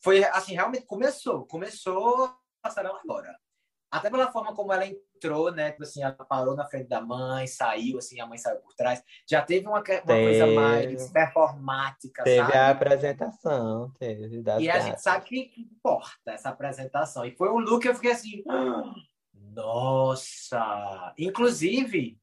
Foi assim, realmente começou. Começou a passarela agora. Até pela forma como ela entrou, né? Tipo assim, ela parou na frente da mãe, saiu, assim, a mãe saiu por trás. Já teve uma, uma coisa Teve. mais performática, Teve sabe? a apresentação, teve. Das E a gente sabe que importa essa apresentação. E foi um look que eu fiquei assim, "Ah, nossa! Inclusive,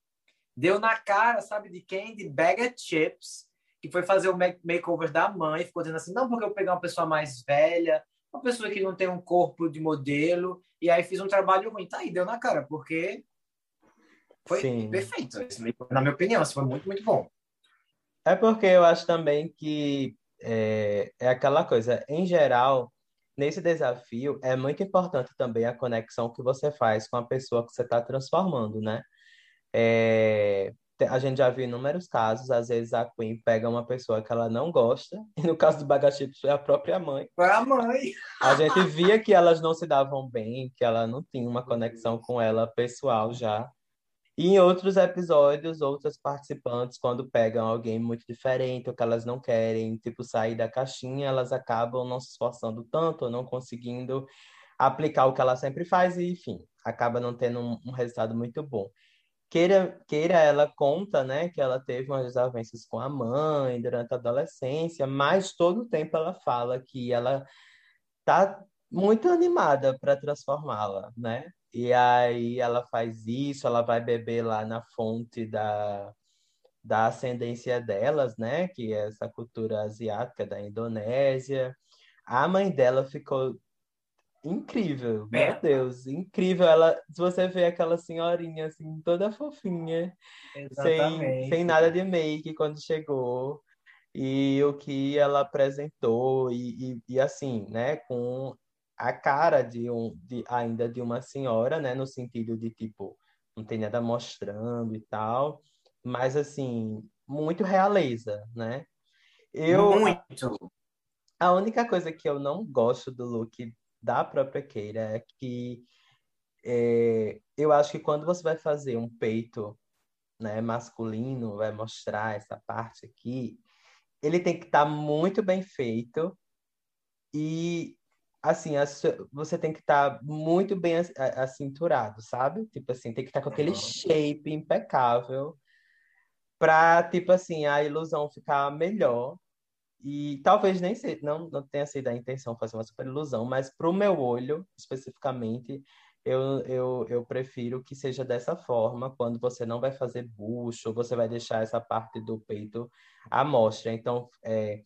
deu na cara, sabe de quem? De Baggett Chips, que foi fazer o make- makeover da mãe, ficou dizendo assim, não, porque eu peguei uma pessoa mais velha, uma pessoa que não tem um corpo de modelo, e aí fiz um trabalho ruim. Tá aí, deu na cara, porque foi Sim. perfeito. Na minha opinião, foi muito, muito bom. É porque eu acho também que é, é aquela coisa, em geral, nesse desafio, é muito importante também a conexão que você faz com a pessoa que você está transformando, né? É, a gente já viu inúmeros casos, às vezes a Queen pega uma pessoa que ela não gosta, e no caso do Bagachips foi a própria mãe. Foi a mãe. A gente via que elas não se davam bem, que ela não tinha uma conexão com ela pessoal já. E em outros episódios, outras participantes, quando pegam alguém muito diferente, ou que elas não querem, tipo, sair da caixinha, elas acabam não se esforçando tanto, ou não conseguindo aplicar o que ela sempre faz, e enfim, acaba não tendo um resultado muito bom. Queira, queira ela conta, né, que ela teve umas desavenças com a mãe durante a adolescência, mas todo o tempo ela fala que ela tá muito animada para transformá-la, né? E aí ela faz isso, ela vai beber lá na fonte da, da ascendência delas, né? Que é essa cultura asiática da Indonésia. A mãe dela ficou incrível, meu É. Deus, incrível. Ela, se você vê aquela senhorinha assim, toda fofinha, sem, sem nada de make quando chegou. E o que ela apresentou, e, e, e assim, né, com a cara de um, de, ainda de uma senhora, né, no sentido de tipo, não tem nada mostrando e tal, mas assim, muito realeza, né? Eu, Muito. a única coisa que eu não gosto do look da própria Keira é que é, eu acho que quando você vai fazer um peito, né, masculino, vai mostrar essa parte aqui, ele tem que estar muito bem feito e assim, a você tem que estar muito bem acinturado, sabe? Tipo assim, tem que estar com aquele shape impecável pra, tipo assim, a ilusão ficar melhor. E talvez nem se, não, não tenha sido a intenção fazer uma super ilusão, mas pro meu olho, especificamente, eu, eu, eu prefiro que seja dessa forma, quando você não vai fazer bucho, você vai deixar essa parte do peito à mostra. Então, é,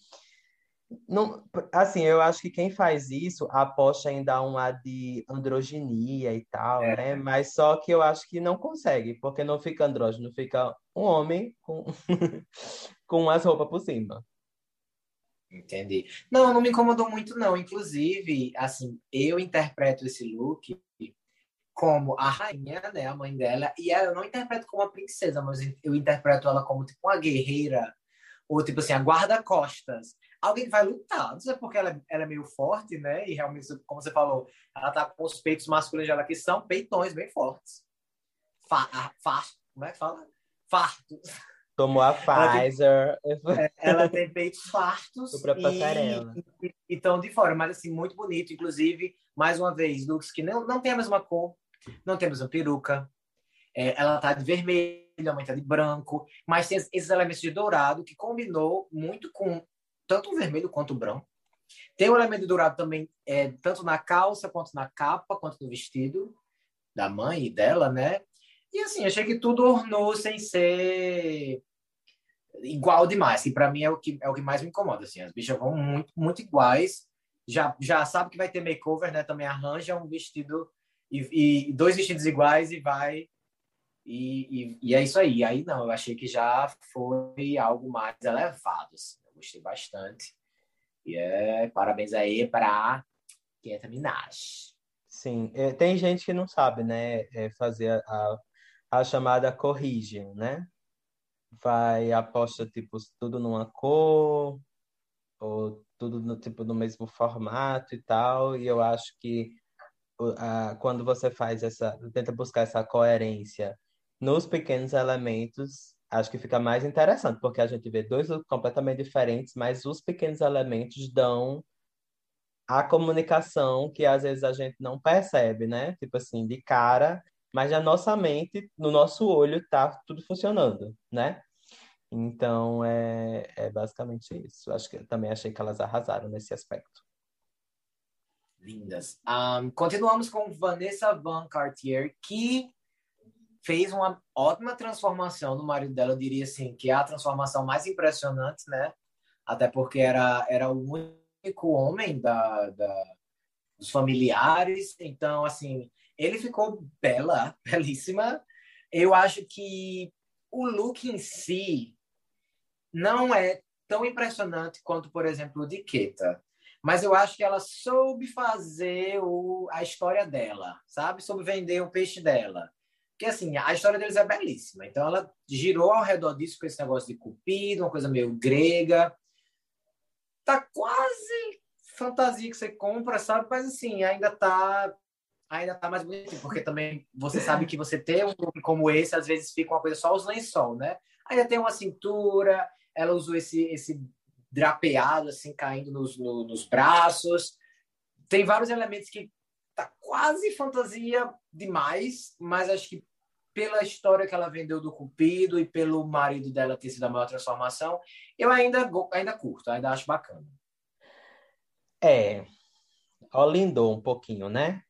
não, assim, eu acho que quem faz isso aposta em dar um ar de androginia e tal, É. né? Mas só que eu acho que não consegue, porque não fica andrógeno, fica um homem com, com as roupas por cima. Entendi. Não, não me incomodou muito, não. Inclusive, assim, eu interpreto esse look como a rainha, né, a mãe dela, e ela eu não interpreto como a princesa, mas eu interpreto ela como tipo uma guerreira, ou tipo assim, a guarda-costas. Alguém que vai lutar. Não sei porque ela, é- ela é meio forte, né? E realmente, como você falou, ela tá com os peitos masculinos dela que são peitões bem fortes. Fa, a- fa, como é que fala? Fartos. Tomou a Ela tem- Pfizer. Ela tem peitos fartos e, e, e tão de fora, mas assim, muito bonito. Inclusive, mais uma vez, looks que não, não tem a mesma cor, não tem a mesma peruca. É, ela tá de vermelho, a mãe tá de branco, mas tem esses elementos de dourado que combinou muito com tanto o vermelho quanto o branco. Tem o elemento de dourado também, é, tanto na calça, quanto na capa, quanto no vestido da mãe e dela, né? E assim, achei que tudo ornou sem ser igual demais, que para mim é o que é o que mais me incomoda assim. As bichas vão muito muito iguais. Já já sabe que vai ter makeover, né? Também arranja um vestido e, e dois vestidos iguais e vai e, e, e, é isso aí. Aí não, eu achei que já foi algo mais elevado. Assim. Eu gostei bastante. E é parabéns aí para Kenta Minaj. Sim, é, tem gente que não sabe, né, é fazer a, a chamada corrigem, né? Vai, aposta, tipo, tudo numa cor, ou tudo no, tipo, no mesmo formato e tal, e eu acho que a, quando você faz essa, tenta buscar essa coerência nos pequenos elementos, acho que fica mais interessante, porque a gente vê dois completamente diferentes, mas os pequenos elementos dão a comunicação que às vezes a gente não percebe, né? Tipo assim, de cara, mas na nossa mente, no nosso olho, tá tudo funcionando, né? Então, é, é basicamente isso. Acho que também achei que elas arrasaram nesse aspecto. Lindas. Um, continuamos com Vanessa Van Cartier, que fez uma ótima transformação no marido dela. Eu diria assim, que é a transformação mais impressionante, né? Até porque era, era o único homem da, da, dos familiares. Então, assim, ele ficou bela, belíssima. Eu acho que o look em si não é tão impressionante quanto, por exemplo, o de Keta. Mas eu acho que ela soube fazer o, a história dela, sabe? Soube vender o peixe dela. Porque, assim, a história deles é belíssima. Então, ela girou ao redor disso com esse negócio de cupido, uma coisa meio grega. Tá quase fantasia que você compra, sabe? Mas, assim, ainda tá ainda tá mais bonitinho, porque também você sabe que você ter um look como esse, às vezes fica uma coisa só os lençol, né? Ainda tem uma cintura, ela usou esse, esse drapeado, assim, caindo nos, no, nos braços. Tem vários elementos que tá quase fantasia demais, mas acho que pela história que ela vendeu do Cupido e pelo marido dela ter sido a maior transformação, eu ainda, ainda curto, ainda acho bacana. É, olindou um pouquinho, né?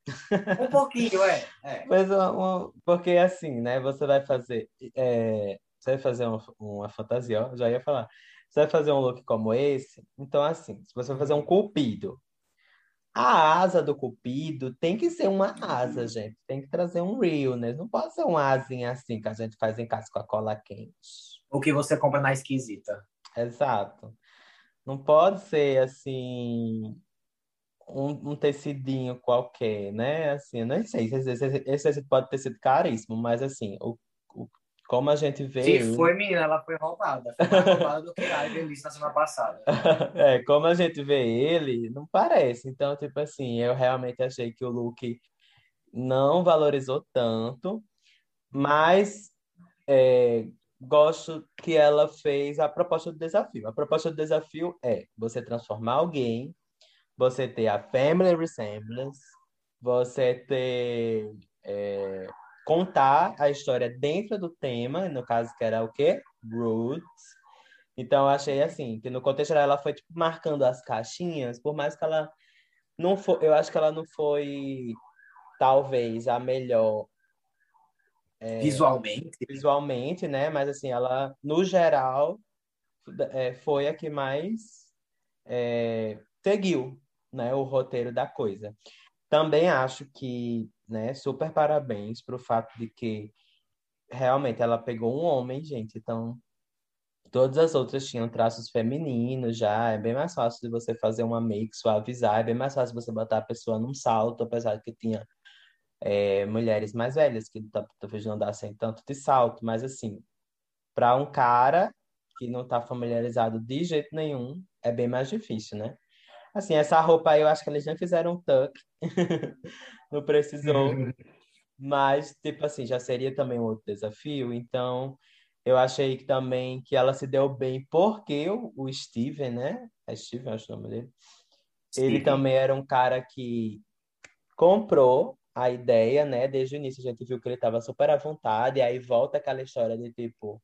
Um pouquinho, é. é. Mas porque assim, né? Você vai fazer, é, você vai fazer uma, uma fantasia, ó, já ia falar. Você vai fazer um look como esse, então assim, se você vai fazer um cupido, a asa do cupido tem que ser uma asa, gente. Tem que trazer um realness. Não pode ser uma asinha assim que a gente faz em casa com a cola quente. O que você compra na esquisita. Exato. Não pode ser assim um, um tecidinho qualquer, né? Assim, não sei. Esse, esse, esse pode ter sido caríssimo, mas assim, o, o como a gente vê. Se foi, menina, ela foi roubada. Foi mais roubada do que a Evelyn na semana passada. é, como a gente vê ele, não parece. Então, tipo assim, eu realmente achei que o look não valorizou tanto, mas é, gosto que ela fez a proposta do desafio. A proposta do desafio é você transformar alguém, você ter a family resemblance, você ter. É, contar a história dentro do tema, no caso que era o quê? Roots. Então eu achei assim, que no contexto ela foi tipo marcando as caixinhas, por mais que ela não foi, eu acho que ela não foi talvez a melhor é, visualmente, visualmente, né? Mas assim, ela no geral é, foi a que mais é, seguiu, né? O roteiro da coisa. Também acho que né? Super parabéns pro fato de que realmente ela pegou um homem, gente. Então, todas as outras tinham traços femininos já. É bem mais fácil de você fazer uma make, suavizar. É bem mais fácil você botar a pessoa num salto, apesar de que tinha é, mulheres mais velhas que talvez não andassem tanto de salto. Mas, assim, para um cara que não está familiarizado de jeito nenhum, é bem mais difícil, né? Assim, essa roupa aí eu acho que eles já fizeram um tuck. não precisou. Mas, tipo assim, já seria também um outro desafio. Então, eu achei que também que ela se deu bem porque o, o Steven, né? É Steven, acho o nome dele. Steven. Ele também era um cara que comprou a ideia, né? Desde o início a gente viu que ele estava super à vontade, e aí volta aquela história de tipo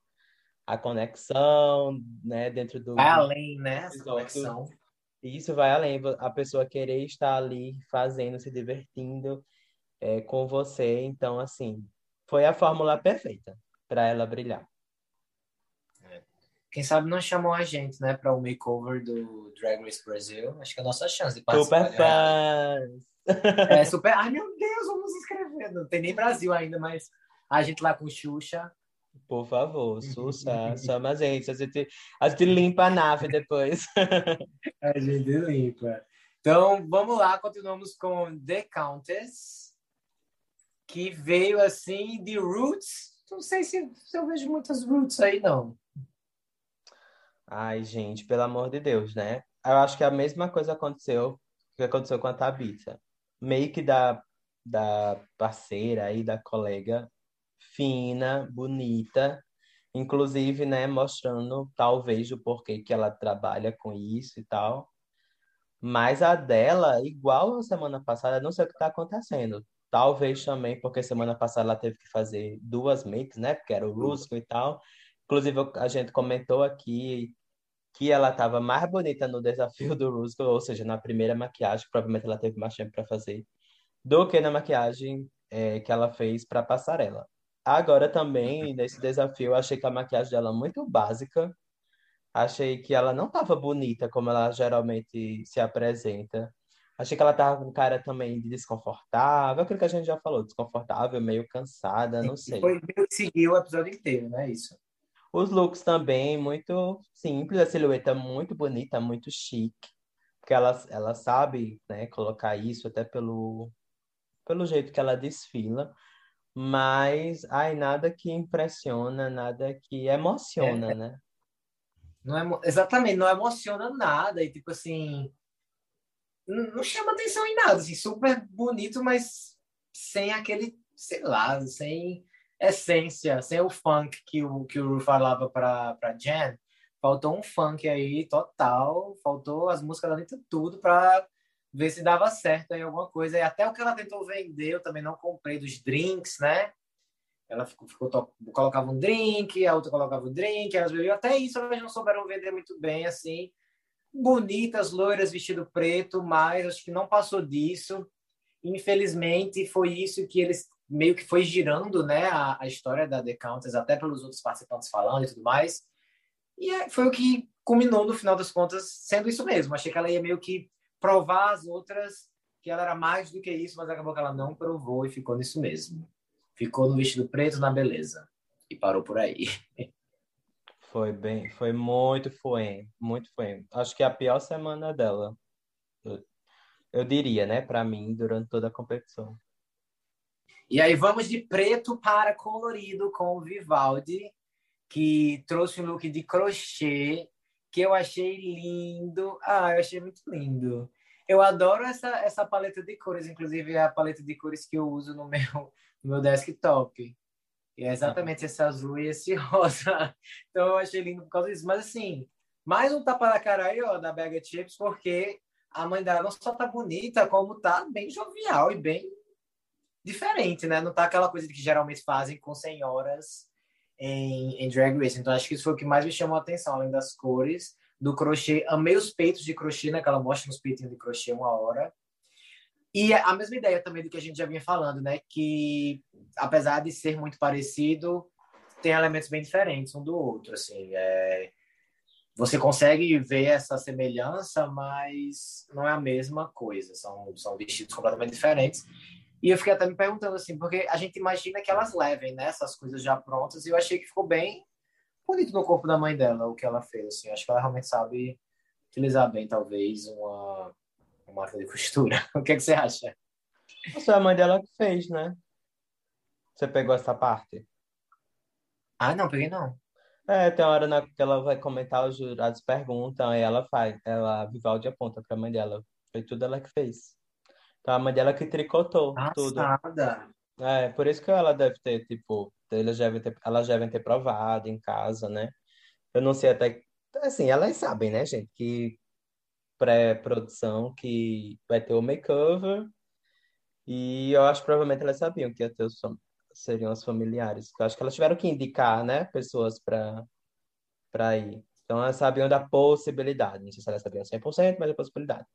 a conexão, né? Dentro do. Vai além, né? Essa conexão. Isso vai além, a pessoa querer estar ali fazendo, se divertindo é, com você. Então, assim, foi a fórmula perfeita para ela brilhar. É. Quem sabe não chamou a gente, né, para o makeover do Drag Race Brasil. Acho que é a nossa chance de participar. Super fãs! É, super. Ai, meu Deus, vamos inscrever. Não tem nem Brasil ainda, mas a gente lá com Xuxa. Por favor, Sussa, chama a gente. A gente, a gente limpa a nave depois. a gente limpa. Então, vamos lá, continuamos com The Countess, que veio assim de Roots. Não sei se, se eu vejo muitas Roots aí, não. Ai, gente, pelo amor de Deus, né? Eu acho que a mesma coisa aconteceu que aconteceu com a Tabitha. Meio que da, da parceira aí, da colega, fina, bonita, inclusive, né, mostrando talvez o porquê que ela trabalha com isso e tal. Mas a dela, igual a semana passada, não sei o que está acontecendo. Talvez também porque semana passada ela teve que fazer duas makes, né? Porque era o Rusco e tal. Inclusive, a gente comentou aqui que ela estava mais bonita no desafio do Rusco, ou seja, na primeira maquiagem, provavelmente ela teve mais tempo para fazer, do que na maquiagem é, que ela fez para passarela. Agora também, nesse desafio, eu achei que a maquiagem dela é muito básica. Achei que ela não estava bonita como ela geralmente se apresenta. Achei que ela tava com cara também de desconfortável, aquilo que a gente já falou, desconfortável, meio cansada, não sei. Foi meio que seguiu o episódio inteiro, né? Isso. Os looks também muito simples, a silhueta muito bonita, muito chique. Porque ela, ela sabe, né, colocar isso até pelo, pelo jeito que ela desfila. Mas, ai, nada que impressiona, nada que emociona, é. né? Não é, exatamente, não emociona nada. E, tipo assim, não, chama atenção em nada. Assim, super bonito, mas sem aquele, sei lá, sem essência, sem o funk que o, que o Ru falava para Jen. Faltou um funk aí total, faltou as músicas da Anitta, tudo para ver se dava certo aí alguma coisa. E até o que ela tentou vender, eu também não comprei dos drinks, né? Ela ficou, ficou colocava um drink, a outra colocava um drink, elas bebiam. Até isso elas não souberam vender muito bem, assim. Bonitas, loiras, vestido preto, mas acho que não passou disso. Infelizmente, foi isso que eles meio que foi girando, né, a, a história da The Countess, até pelos outros participantes falando e tudo mais. E foi o que culminou, no final das contas, sendo isso mesmo. Achei que ela ia meio que provar as outras que ela era mais do que isso, mas acabou que ela não provou e ficou nisso mesmo. Ficou no vestido preto, na beleza. E parou por aí. Foi bem, foi muito foi, muito foi. Acho que é a pior semana dela. Eu, eu diria, né, para mim, durante toda a competição. E aí vamos de preto para colorido com o Vivaldi, que trouxe um look de crochê que eu achei lindo. Ah, eu achei muito lindo. Eu adoro essa, essa paleta de cores, inclusive é a paleta de cores que eu uso no meu, no meu desktop. E é exatamente esse azul e esse rosa. Então eu achei lindo por causa disso. Mas assim, mais um tapa na cara aí, ó, da Bega Chips, porque a mãe dela não só tá bonita, como tá bem jovial e bem diferente, né? Não tá aquela coisa que geralmente fazem com senhoras em, em Drag Race. Então, acho que isso foi o que mais me chamou a atenção, além das cores, do crochê. Amei os peitos de crochê, né? Que ela mostra nos peitinhos de crochê uma hora. E a mesma ideia também do que a gente já vinha falando, né? Que, apesar de ser muito parecido, tem elementos bem diferentes um do outro, assim. É... Você consegue ver essa semelhança, mas não é a mesma coisa. São, são vestidos completamente diferentes. E eu fiquei até me perguntando assim, porque a gente imagina que elas levem né, essas coisas já prontas, e eu achei que ficou bem bonito no corpo da mãe dela, o que ela fez. Assim. Acho que ela realmente sabe utilizar bem, talvez, uma, uma máquina de costura. o que, é que você acha? Isso é a mãe dela que fez, né? Você pegou essa parte? Ah, não, peguei não. É, tem uma hora na, que ela vai comentar, os jurados perguntam, aí ela faz, ela, a Vivaldi aponta pra mãe dela. Foi tudo ela que fez. Então a mãe dela que tricotou tudo. Passada. É, por isso que ela deve ter, tipo, elas devem ter, elas devem ter provado em casa, né? Eu não sei até. Assim, elas sabem, né, gente, que pré-produção que vai ter o makeover. E eu acho que provavelmente elas sabiam que ia ter os, seriam os familiares. Eu acho que elas tiveram que indicar, né, pessoas para ir. Então elas sabiam da possibilidade. Não sei se elas sabiam 100%, mas a possibilidade.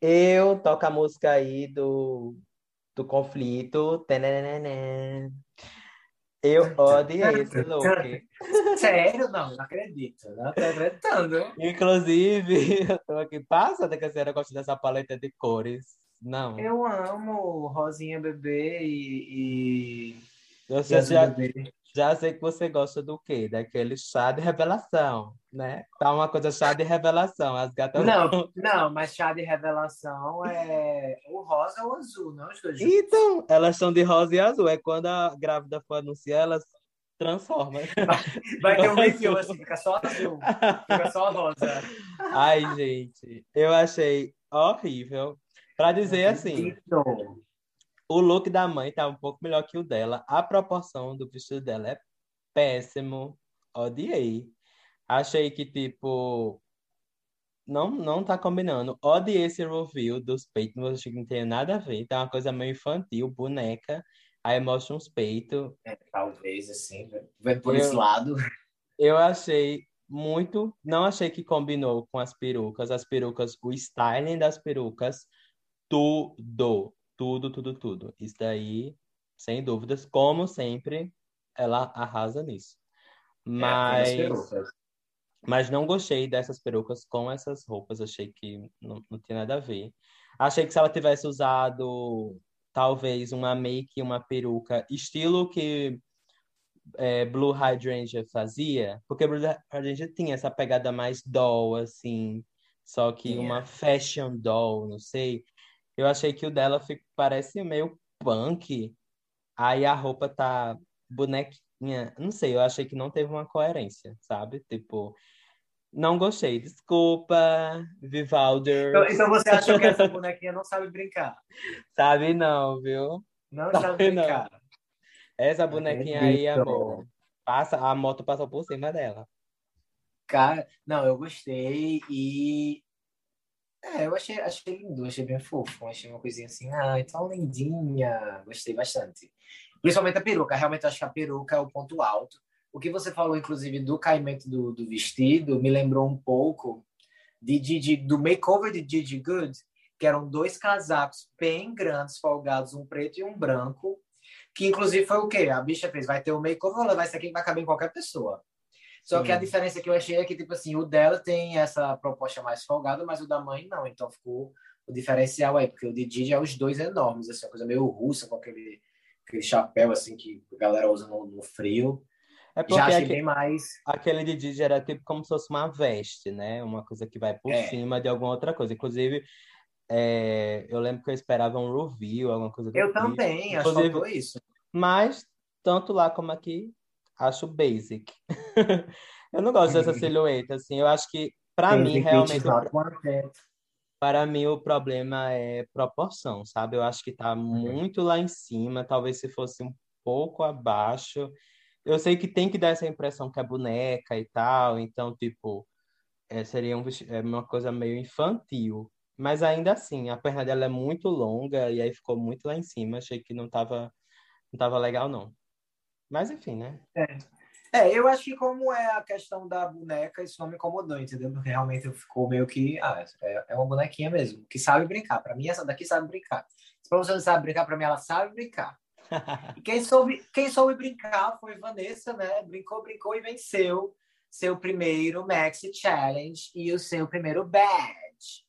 Eu toco a música aí do, do conflito. Eu odiei esse look. Sério? Não, não acredito. Não tô acreditando. Inclusive, eu tô aqui passada que a senhora gosta dessa paleta de cores. Não. Eu amo Rosinha Bebê e. e... Eu sei, já, bebê. Já sei que você gosta do quê? Daquele chá de revelação, né? Tá uma coisa chá de revelação. As gatas. Não, não, mas chá de revelação é o rosa ou o azul, não? Então, elas são de rosa e azul. É quando a grávida for anunciar, elas transforma. Vai, vai ter um review assim, fica só azul, fica só rosa. Ai, gente, eu achei horrível. Para dizer assim, o look da mãe tá um pouco melhor que o dela. A proporção do vestido dela é péssimo. Odiei. Achei que, tipo, não, não tá combinando. Odiei esse review dos peitos, achei que não tem nada a ver. Tá uma coisa meio infantil, boneca. Aí mostra uns peitos. É, talvez, assim, vendo por eu, esse lado. Eu achei muito. Não achei que combinou com as perucas. As perucas, o styling das perucas, tudo. Tudo, tudo, tudo. Isso daí, sem dúvidas, como sempre, ela arrasa nisso. É, mas. É, mas não gostei dessas perucas com essas roupas. Achei que não, não tinha nada a ver. Achei que se ela tivesse usado talvez uma make, uma peruca, estilo que é, Blue Hydrangea fazia, porque Blue Hydrangea tinha essa pegada mais doll, assim, só que yeah. uma fashion doll, não sei. Eu achei que o dela fica, parece meio punk, aí a roupa tá bonequinha, não sei, eu achei que não teve uma coerência, sabe? Tipo, não gostei, desculpa, Vivalder. Então, então, você achou que essa bonequinha não sabe brincar? Sabe não, viu? Não sabe, sabe brincar. Não. Essa bonequinha aí, amor, passa, a moto passou por cima dela. Cara, não, eu gostei e é, eu achei, achei lindo, achei bem fofo, achei uma coisinha assim, ah, tão lindinha, gostei bastante. Principalmente a peruca, realmente acho que a peruca é o ponto alto o que você falou, inclusive, do caimento do, do vestido, me lembrou um pouco de, de, do makeover de Gigi Good, que eram dois casacos bem grandes, folgados, um preto e um branco, que inclusive foi o quê? A bicha fez, vai ter um makeover, levar isso aqui que vai caber em qualquer pessoa. Só Sim. que a diferença que eu achei é que, tipo assim, o dela tem essa proposta mais folgada, mas o da mãe não. Então ficou o diferencial aí, porque o de Didi é os dois enormes, assim, uma coisa meio russa, com aquele, aquele chapéu, assim, que a galera usa no, no frio. É porque Já achei aquele, bem mais. Aquele de DJ era tipo como se fosse uma veste, né? Uma coisa que vai por é. cima de alguma outra coisa. Inclusive, é, eu lembro que eu esperava um review, alguma coisa Eu tipo. também, acho que isso. Mas, tanto lá como aqui, acho basic. eu não gosto dessa silhueta, assim. Eu acho que, para mim, realmente. Para mim, o problema é proporção, sabe? Eu acho que tá uhum. muito lá em cima. Talvez se fosse um pouco abaixo eu sei que tem que dar essa impressão que é boneca e tal, então, tipo, é, seria um, é uma coisa meio infantil. Mas ainda assim, a perna dela é muito longa e aí ficou muito lá em cima. Achei que não tava, não tava legal, não. Mas enfim, né? É. é, eu acho que como é a questão da boneca, isso não me incomodou, entendeu? Porque realmente ficou meio que, ah, é, é uma bonequinha mesmo, que sabe brincar. Para mim, essa daqui sabe brincar. Se pra você não sabe brincar, para mim ela sabe brincar. E quem soube, quem soube brincar foi Vanessa, né? Brincou, brincou e venceu seu primeiro Maxi Challenge e o seu primeiro badge.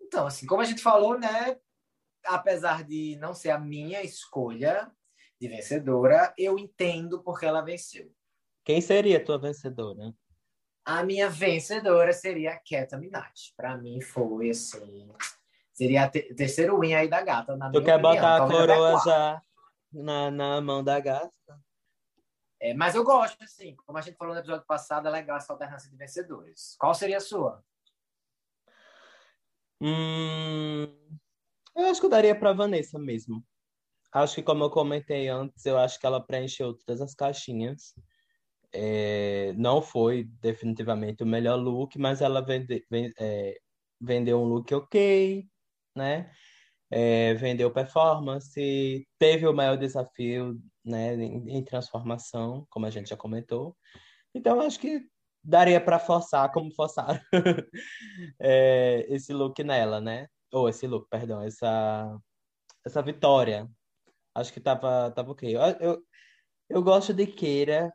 Então, assim, como a gente falou, né? Apesar de não ser a minha escolha de vencedora, eu entendo porque ela venceu. Quem seria a tua vencedora? A minha vencedora seria a Keta Minaj. Para mim foi assim, seria a te terceiro win aí da gata. Na tu quer opinião. botar a coroa já na, na mão da gata. É, mas eu gosto, assim, como a gente falou no episódio passado, é legal essa alternância de vencedores. Qual seria a sua? Hum, eu acho que eu daria para Vanessa mesmo. Acho que, como eu comentei antes, eu acho que ela preencheu todas as caixinhas. É, não foi definitivamente o melhor look, mas ela vende, vende, é, vendeu um look ok, né? é, vendeu performance, teve o maior desafio né, em, em transformação, como a gente já comentou. Então, acho que daria para forçar, como forçaram é, esse look nela, né? Ou esse look, perdão, essa, essa vitória. Acho que tava, tava ok. Eu, eu, eu gosto de Keira,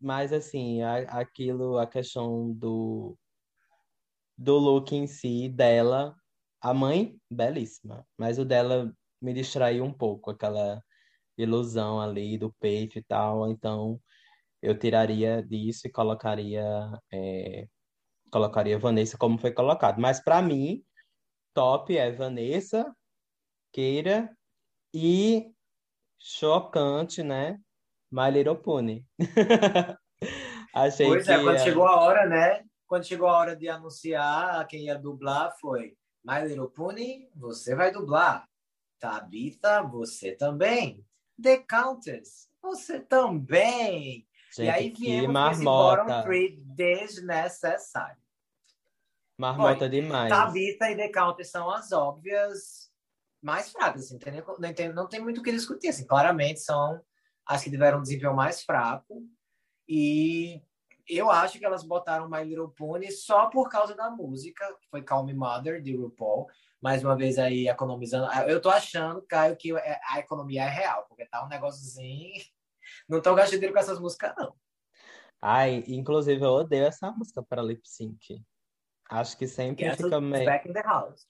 mas assim, a, aquilo, a questão do, do look em si dela, a mãe, belíssima, mas o dela me distraiu um pouco, aquela ilusão ali do peito e tal, então eu tiraria disso e colocaria é, colocaria Vanessa como foi colocado. Mas para mim, top é Vanessa, Keira e chocante, né? My Little Pony. Achei pois que é, quando chegou a hora, né? Quando chegou a hora de anunciar quem ia dublar, foi My Little Pony, você vai dublar. Tabitha, você também. The Countess, você também. Gente, e aí viemos marmota. esse desnecessário. Marmota Bom, demais. Tabitha e The Countess são as óbvias mais fracas, assim, não, tem, não tem muito o que discutir, assim, claramente são as que tiveram um desempenho mais fraco e eu acho que elas botaram My Little Pony só por causa da música, que foi Calm Mother, de RuPaul, mais uma vez aí economizando. Eu tô achando, Caio, que é, a economia é real, porque tá um negóciozinho. Não tô gastando dinheiro com essas músicas, não. Ai, inclusive eu odeio essa música para lip sync. Acho que sempre fica meio. Back in the house.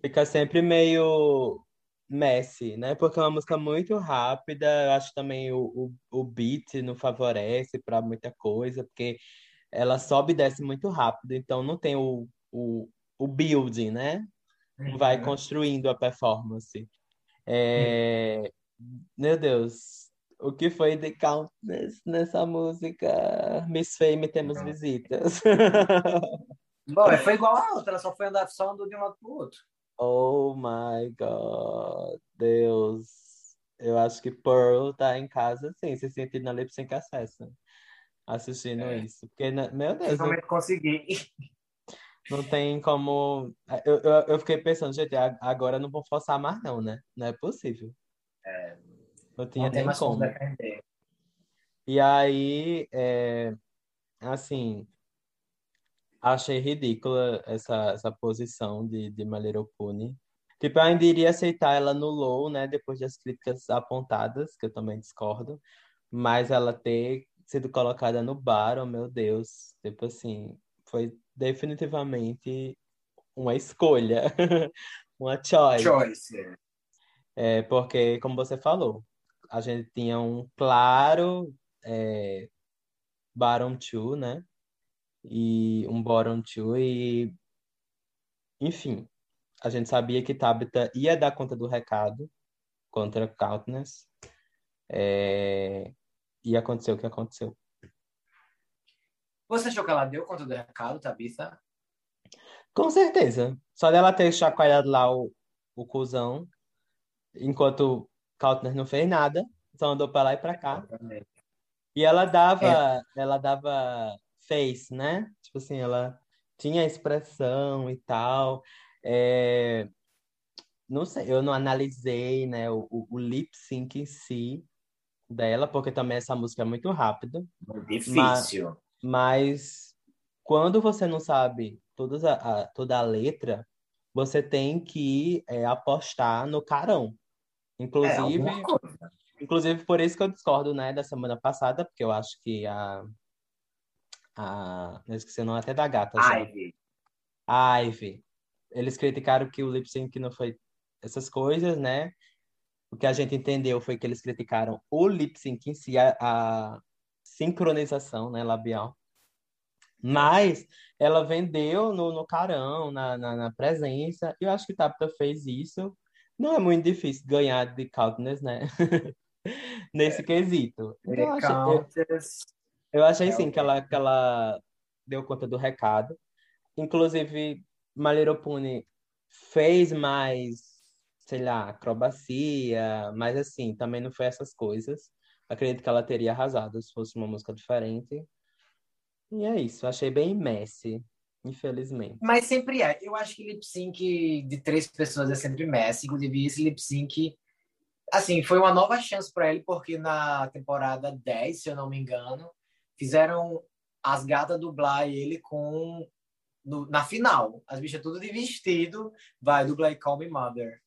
Fica sempre meio messy, né? Porque é uma música muito rápida. Eu acho também o, o, o beat não favorece para muita coisa, porque ela sobe e desce muito rápido, então não tem o, o, o building, né? Vai uhum. construindo a performance. É... Meu Deus, o que foi de Countess nessa música? Miss Fame, temos visitas. Bom, foi igual a outra, ela só foi andar, só andou de um lado pro outro. Oh my God, Deus. Eu acho que Pearl tá em casa, sim, se sentindo na Lip Sync Acesso, assistindo é. isso. Porque, né, meu Deus. Finalmente eu... consegui. Não tem como. Eu, eu, eu fiquei pensando, gente, agora não vou forçar mais, não, né? Não é possível. É. Não tinha não nem como. como. E aí, é... assim, achei ridícula essa, essa posição de, de Malheiro Pune. Tipo, eu ainda iria aceitar ela no low, né? Depois das críticas apontadas, que eu também discordo. Mas ela ter sido colocada no bar, oh meu Deus. Tipo assim, foi definitivamente uma escolha. uma choice. Choice. É, porque, como você falou, a gente tinha um claro é, Baron 2, né? E um bottom two e enfim, a gente sabia que Tabitha ia dar conta do recado contra Countless é... e aconteceu o que aconteceu. Você achou que ela deu conta do recado, Tabitha? Com certeza. Só dela ter chacoalhado lá o, o cuzão, enquanto Countless não fez nada, só andou para lá e para cá. E ela dava, é. ela dava face, né? Tipo assim, ela tinha expressão e tal. É... Não sei, eu não analisei, né, o, o lip sync em si dela, porque também essa música é muito rápida. Difícil. Mas, mas quando você não sabe toda a, toda a letra, você tem que é, apostar no carão. Inclusive, é, inclusive por isso que eu discordo, né, da semana passada, porque eu acho que a a. Eu esqueci o nome até da gata. Ivy. A Ivy. Eles criticaram que o lip sync não foi essas coisas, né? O que a gente entendeu foi que eles criticaram o lip sync em si, a, a sincronização né, labial. Mas ela vendeu no, no carão, na, na, na presença. E eu acho que Tabitha fez isso. Não é muito difícil ganhar de Countess, né? Nesse é. quesito. Então, eu achei sim que ela, que ela deu conta do recado. Inclusive, Maliropune fez mais, sei lá, acrobacia, mas assim, também não foi essas coisas. Acredito que ela teria arrasado se fosse uma música diferente. E é isso, achei bem messy, infelizmente. Mas sempre é. Eu acho que lip sync de três pessoas é sempre messy. Inclusive, esse lip sync, assim, foi uma nova chance para ele, porque na temporada 10, se eu não me engano, fizeram as gatas dublar ele com no, na final. As bichas tudo de vestido, vai dublar Call Me Mother.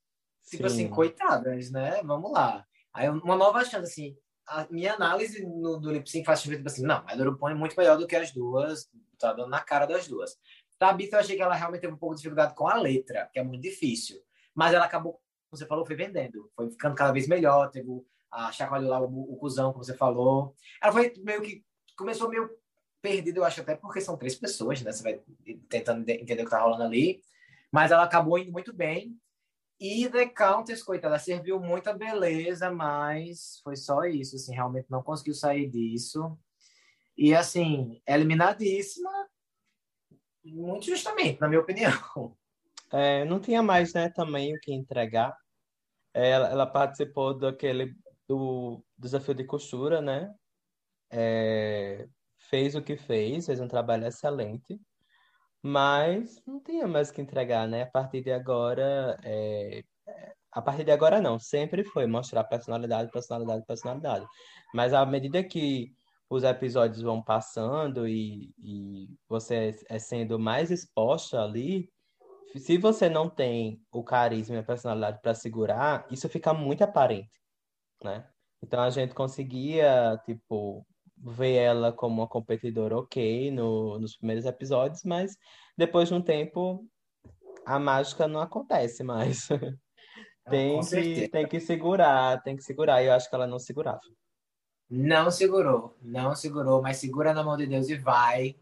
Tipo assim, Sim. assim, coitadas, né? Vamos lá. Aí uma nova chance, assim. a minha análise no, do lip sync faz tipo assim, não, a Lurupon é muito melhor do que as duas, tá dando na cara das duas. Tabitha, eu achei que ela realmente teve um pouco de dificuldade com a letra, que é muito difícil. Mas ela acabou, como você falou, foi vendendo. Foi ficando cada vez melhor, teve a chacoalhou lá o, o cuzão, como você falou. Ela foi meio que, começou meio perdida, eu acho até porque são três pessoas, né? Você vai tentando entender o que tá rolando ali. Mas ela acabou indo muito bem. E The Countess, coitada, serviu muita beleza, mas foi só isso, assim, realmente não conseguiu sair disso. E, assim, eliminadíssima, muito justamente, na minha opinião. É, não tinha mais, né, também o que entregar. Ela, ela participou daquele, do desafio de costura, né? É, fez o que fez, fez um trabalho excelente. Mas não tinha mais que entregar, né? A partir de agora, é... a partir de agora não, sempre foi mostrar personalidade, personalidade, personalidade. Mas à medida que os episódios vão passando e, e você é sendo mais exposta ali, se você não tem o carisma e a personalidade para segurar, isso fica muito aparente, né? Então a gente conseguia, tipo, ver ela como uma competidora ok no, nos primeiros episódios, mas depois de um tempo a mágica não acontece mais. tem, que, tem que segurar, tem que segurar. E eu acho que ela não segurava. Não segurou, não segurou, mas segura na mão de Deus e vai,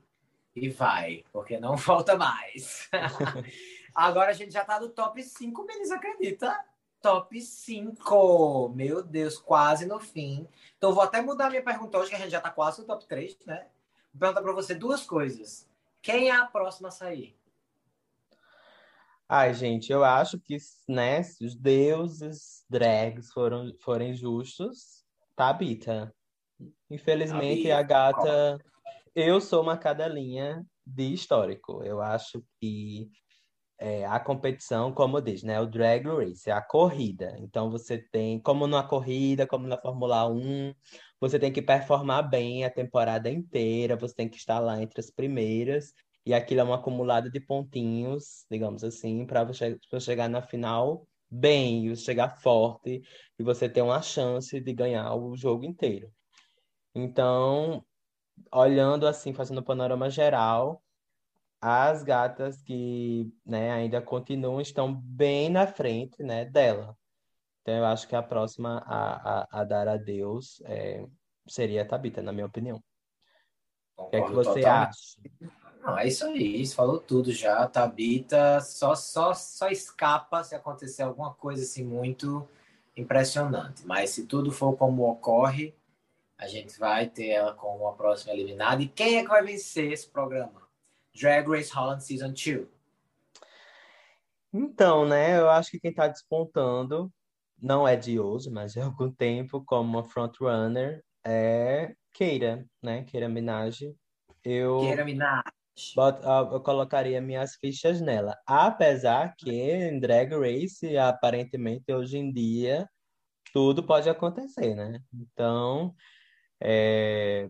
e vai, porque não volta mais. Agora a gente já tá no top 5, Menis, acredita? Top 5. Meu Deus, quase no fim. Então, vou até mudar minha pergunta hoje, que a gente já tá quase no top 3, né? Vou perguntar pra você duas coisas. Quem é a próxima a sair? Ai, gente, eu acho que, né, se os deuses drags foram, forem justos, Tabita. Infelizmente, Tabita. a gata. Eu sou uma cadelinha de histórico. Eu acho que é, a competição, como diz, né? O drag race, é a corrida. Então você tem, como na corrida, como na Fórmula 1, você tem que performar bem a temporada inteira, você tem que estar lá entre as primeiras, e aquilo é uma acumulada de pontinhos, digamos assim, para você, você chegar na final bem, você chegar forte, e você ter uma chance de ganhar o jogo inteiro. Então, olhando assim, fazendo um panorama geral, as gatas que né, ainda continuam estão bem na frente né, dela. Então eu acho que a próxima a, a, a dar adeus é, seria a Tabita, na minha opinião. o que é que você totalmente. acha? Não, é isso aí, isso falou tudo já. Tabita só, só, só escapa se acontecer alguma coisa assim muito impressionante. Mas se tudo for como ocorre, a gente vai ter ela como a próxima eliminada. E quem é que vai vencer esse programa? Drag Race Holland Season 2? Então, né, eu acho que quem está despontando, não é de hoje, mas de algum tempo, como uma frontrunner, é Keira, né? Keira Minaj. Eu, Keira Minaj. eu colocaria minhas fichas nela. Apesar que em Drag Race, aparentemente, hoje em dia, tudo pode acontecer, né? Então, é,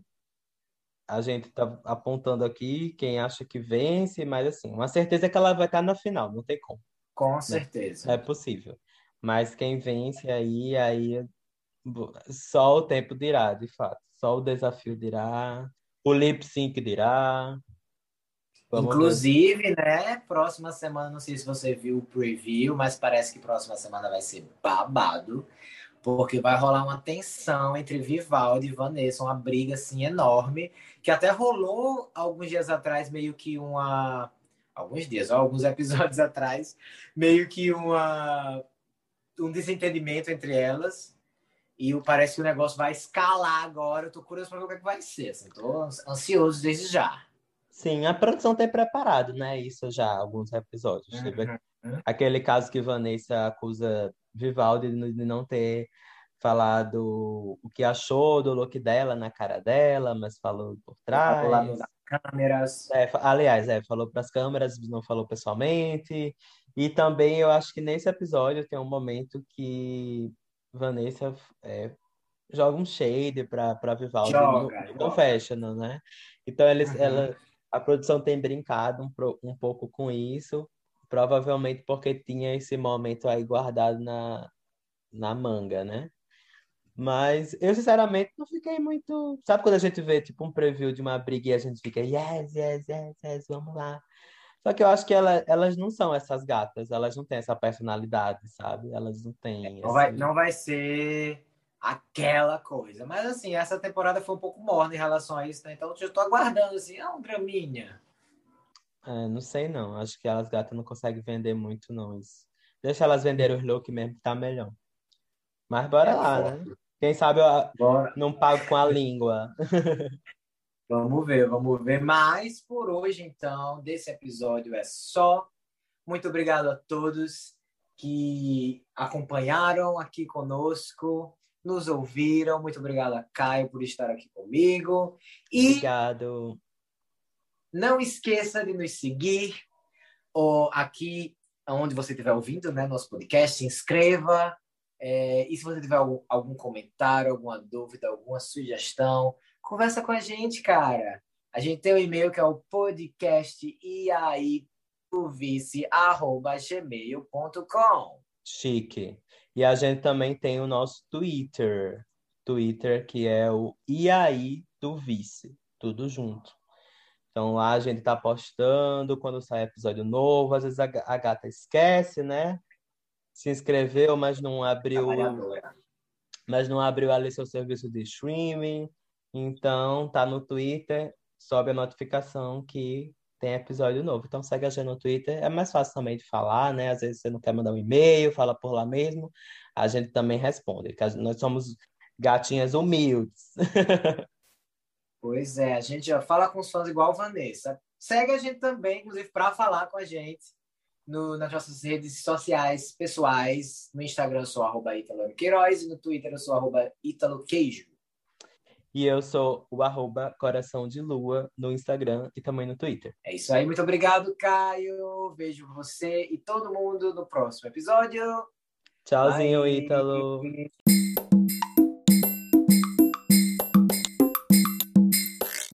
a gente tá apontando aqui quem acha que vence, mas assim, uma certeza é que ela vai estar na final, não tem como. Com né? certeza. É possível. Mas quem vence aí, aí só o tempo dirá, de fato. Só o desafio dirá, o lip sync dirá. Vamos Inclusive, ver. né, próxima semana, não sei se você viu o preview, mas parece que próxima semana vai ser babado porque vai rolar uma tensão entre Vivaldi e Vanessa, uma briga assim enorme, que até rolou alguns dias atrás, meio que uma. Alguns dias, alguns episódios atrás, meio que uma um desentendimento entre elas. E parece que o negócio vai escalar agora. Eu tô curioso para ver o que, é que vai ser. Assim, tô ansioso desde já. Sim, a produção tem preparado, né? Isso já, alguns episódios. Uhum. Aquele caso que Vanessa acusa Vivaldi de não ter falado o que achou do look dela na cara dela, mas falou por trás. Falou nas câmeras. É, aliás, é, falou para as câmeras, não falou pessoalmente. E também eu acho que nesse episódio tem um momento que Vanessa é, joga um shade para Vivaldi joga, no, no fashion, né? Então eles, uhum. ela, a produção tem brincado um, um pouco com isso Provavelmente porque tinha esse momento aí guardado na, na manga, né? Mas eu, sinceramente, não fiquei muito. Sabe quando a gente vê, tipo, um preview de uma briga e a gente fica, yes, yes, yes, yes, vamos lá. Só que eu acho que ela, elas não são essas gatas, elas não têm essa personalidade, sabe? Elas não têm. Não, vai, não vai ser aquela coisa. Mas, assim, essa temporada foi um pouco morna em relação a isso, né? Então, eu tô aguardando, assim, ah, um draminha. É, não sei, não. Acho que elas gatas não conseguem vender muito, não. Isso. Deixa elas venderem os look mesmo, que tá melhor. Mas bora é lá, né? Quem sabe eu não pago com a língua. vamos ver, vamos ver. Mas por hoje, então, desse episódio é só. Muito obrigado a todos que acompanharam aqui conosco, nos ouviram. Muito obrigado a Caio por estar aqui comigo. E obrigado. Não esqueça de nos seguir ou aqui onde você estiver ouvindo, né, nosso podcast, se inscreva, é, e se você tiver algum, comentário, alguma dúvida, alguma sugestão, conversa com a gente, cara. A gente tem o um e-mail que é o podcast e. Chique. E a gente também tem o nosso Twitter, Twitter que é o e tudo junto. Então lá a gente tá postando quando sai episódio novo, às vezes a, a gata esquece, né? se inscreveu, mas não abriu, mas não abriu ali seu serviço de streaming. Então, tá no Twitter, sobe a notificação que tem episódio novo. Então, segue a gente no Twitter. É mais fácil também de falar, né? Às vezes você não quer mandar um e-mail, fala por lá mesmo. A gente também responde. Nós somos gatinhas humildes. Pois é, a gente já fala com os fãs igual Vanessa. Segue a gente também, inclusive, para falar com a gente no, nas nossas redes sociais pessoais. No Instagram eu sou arroba Italo Queiroz e no Twitter eu sou arroba Italo Queijo. E eu sou o arroba Coração de Lua no Instagram e também no Twitter. É isso aí, muito obrigado, Caio. Vejo você e todo mundo no próximo episódio. Tchauzinho, Bye. Ítalo.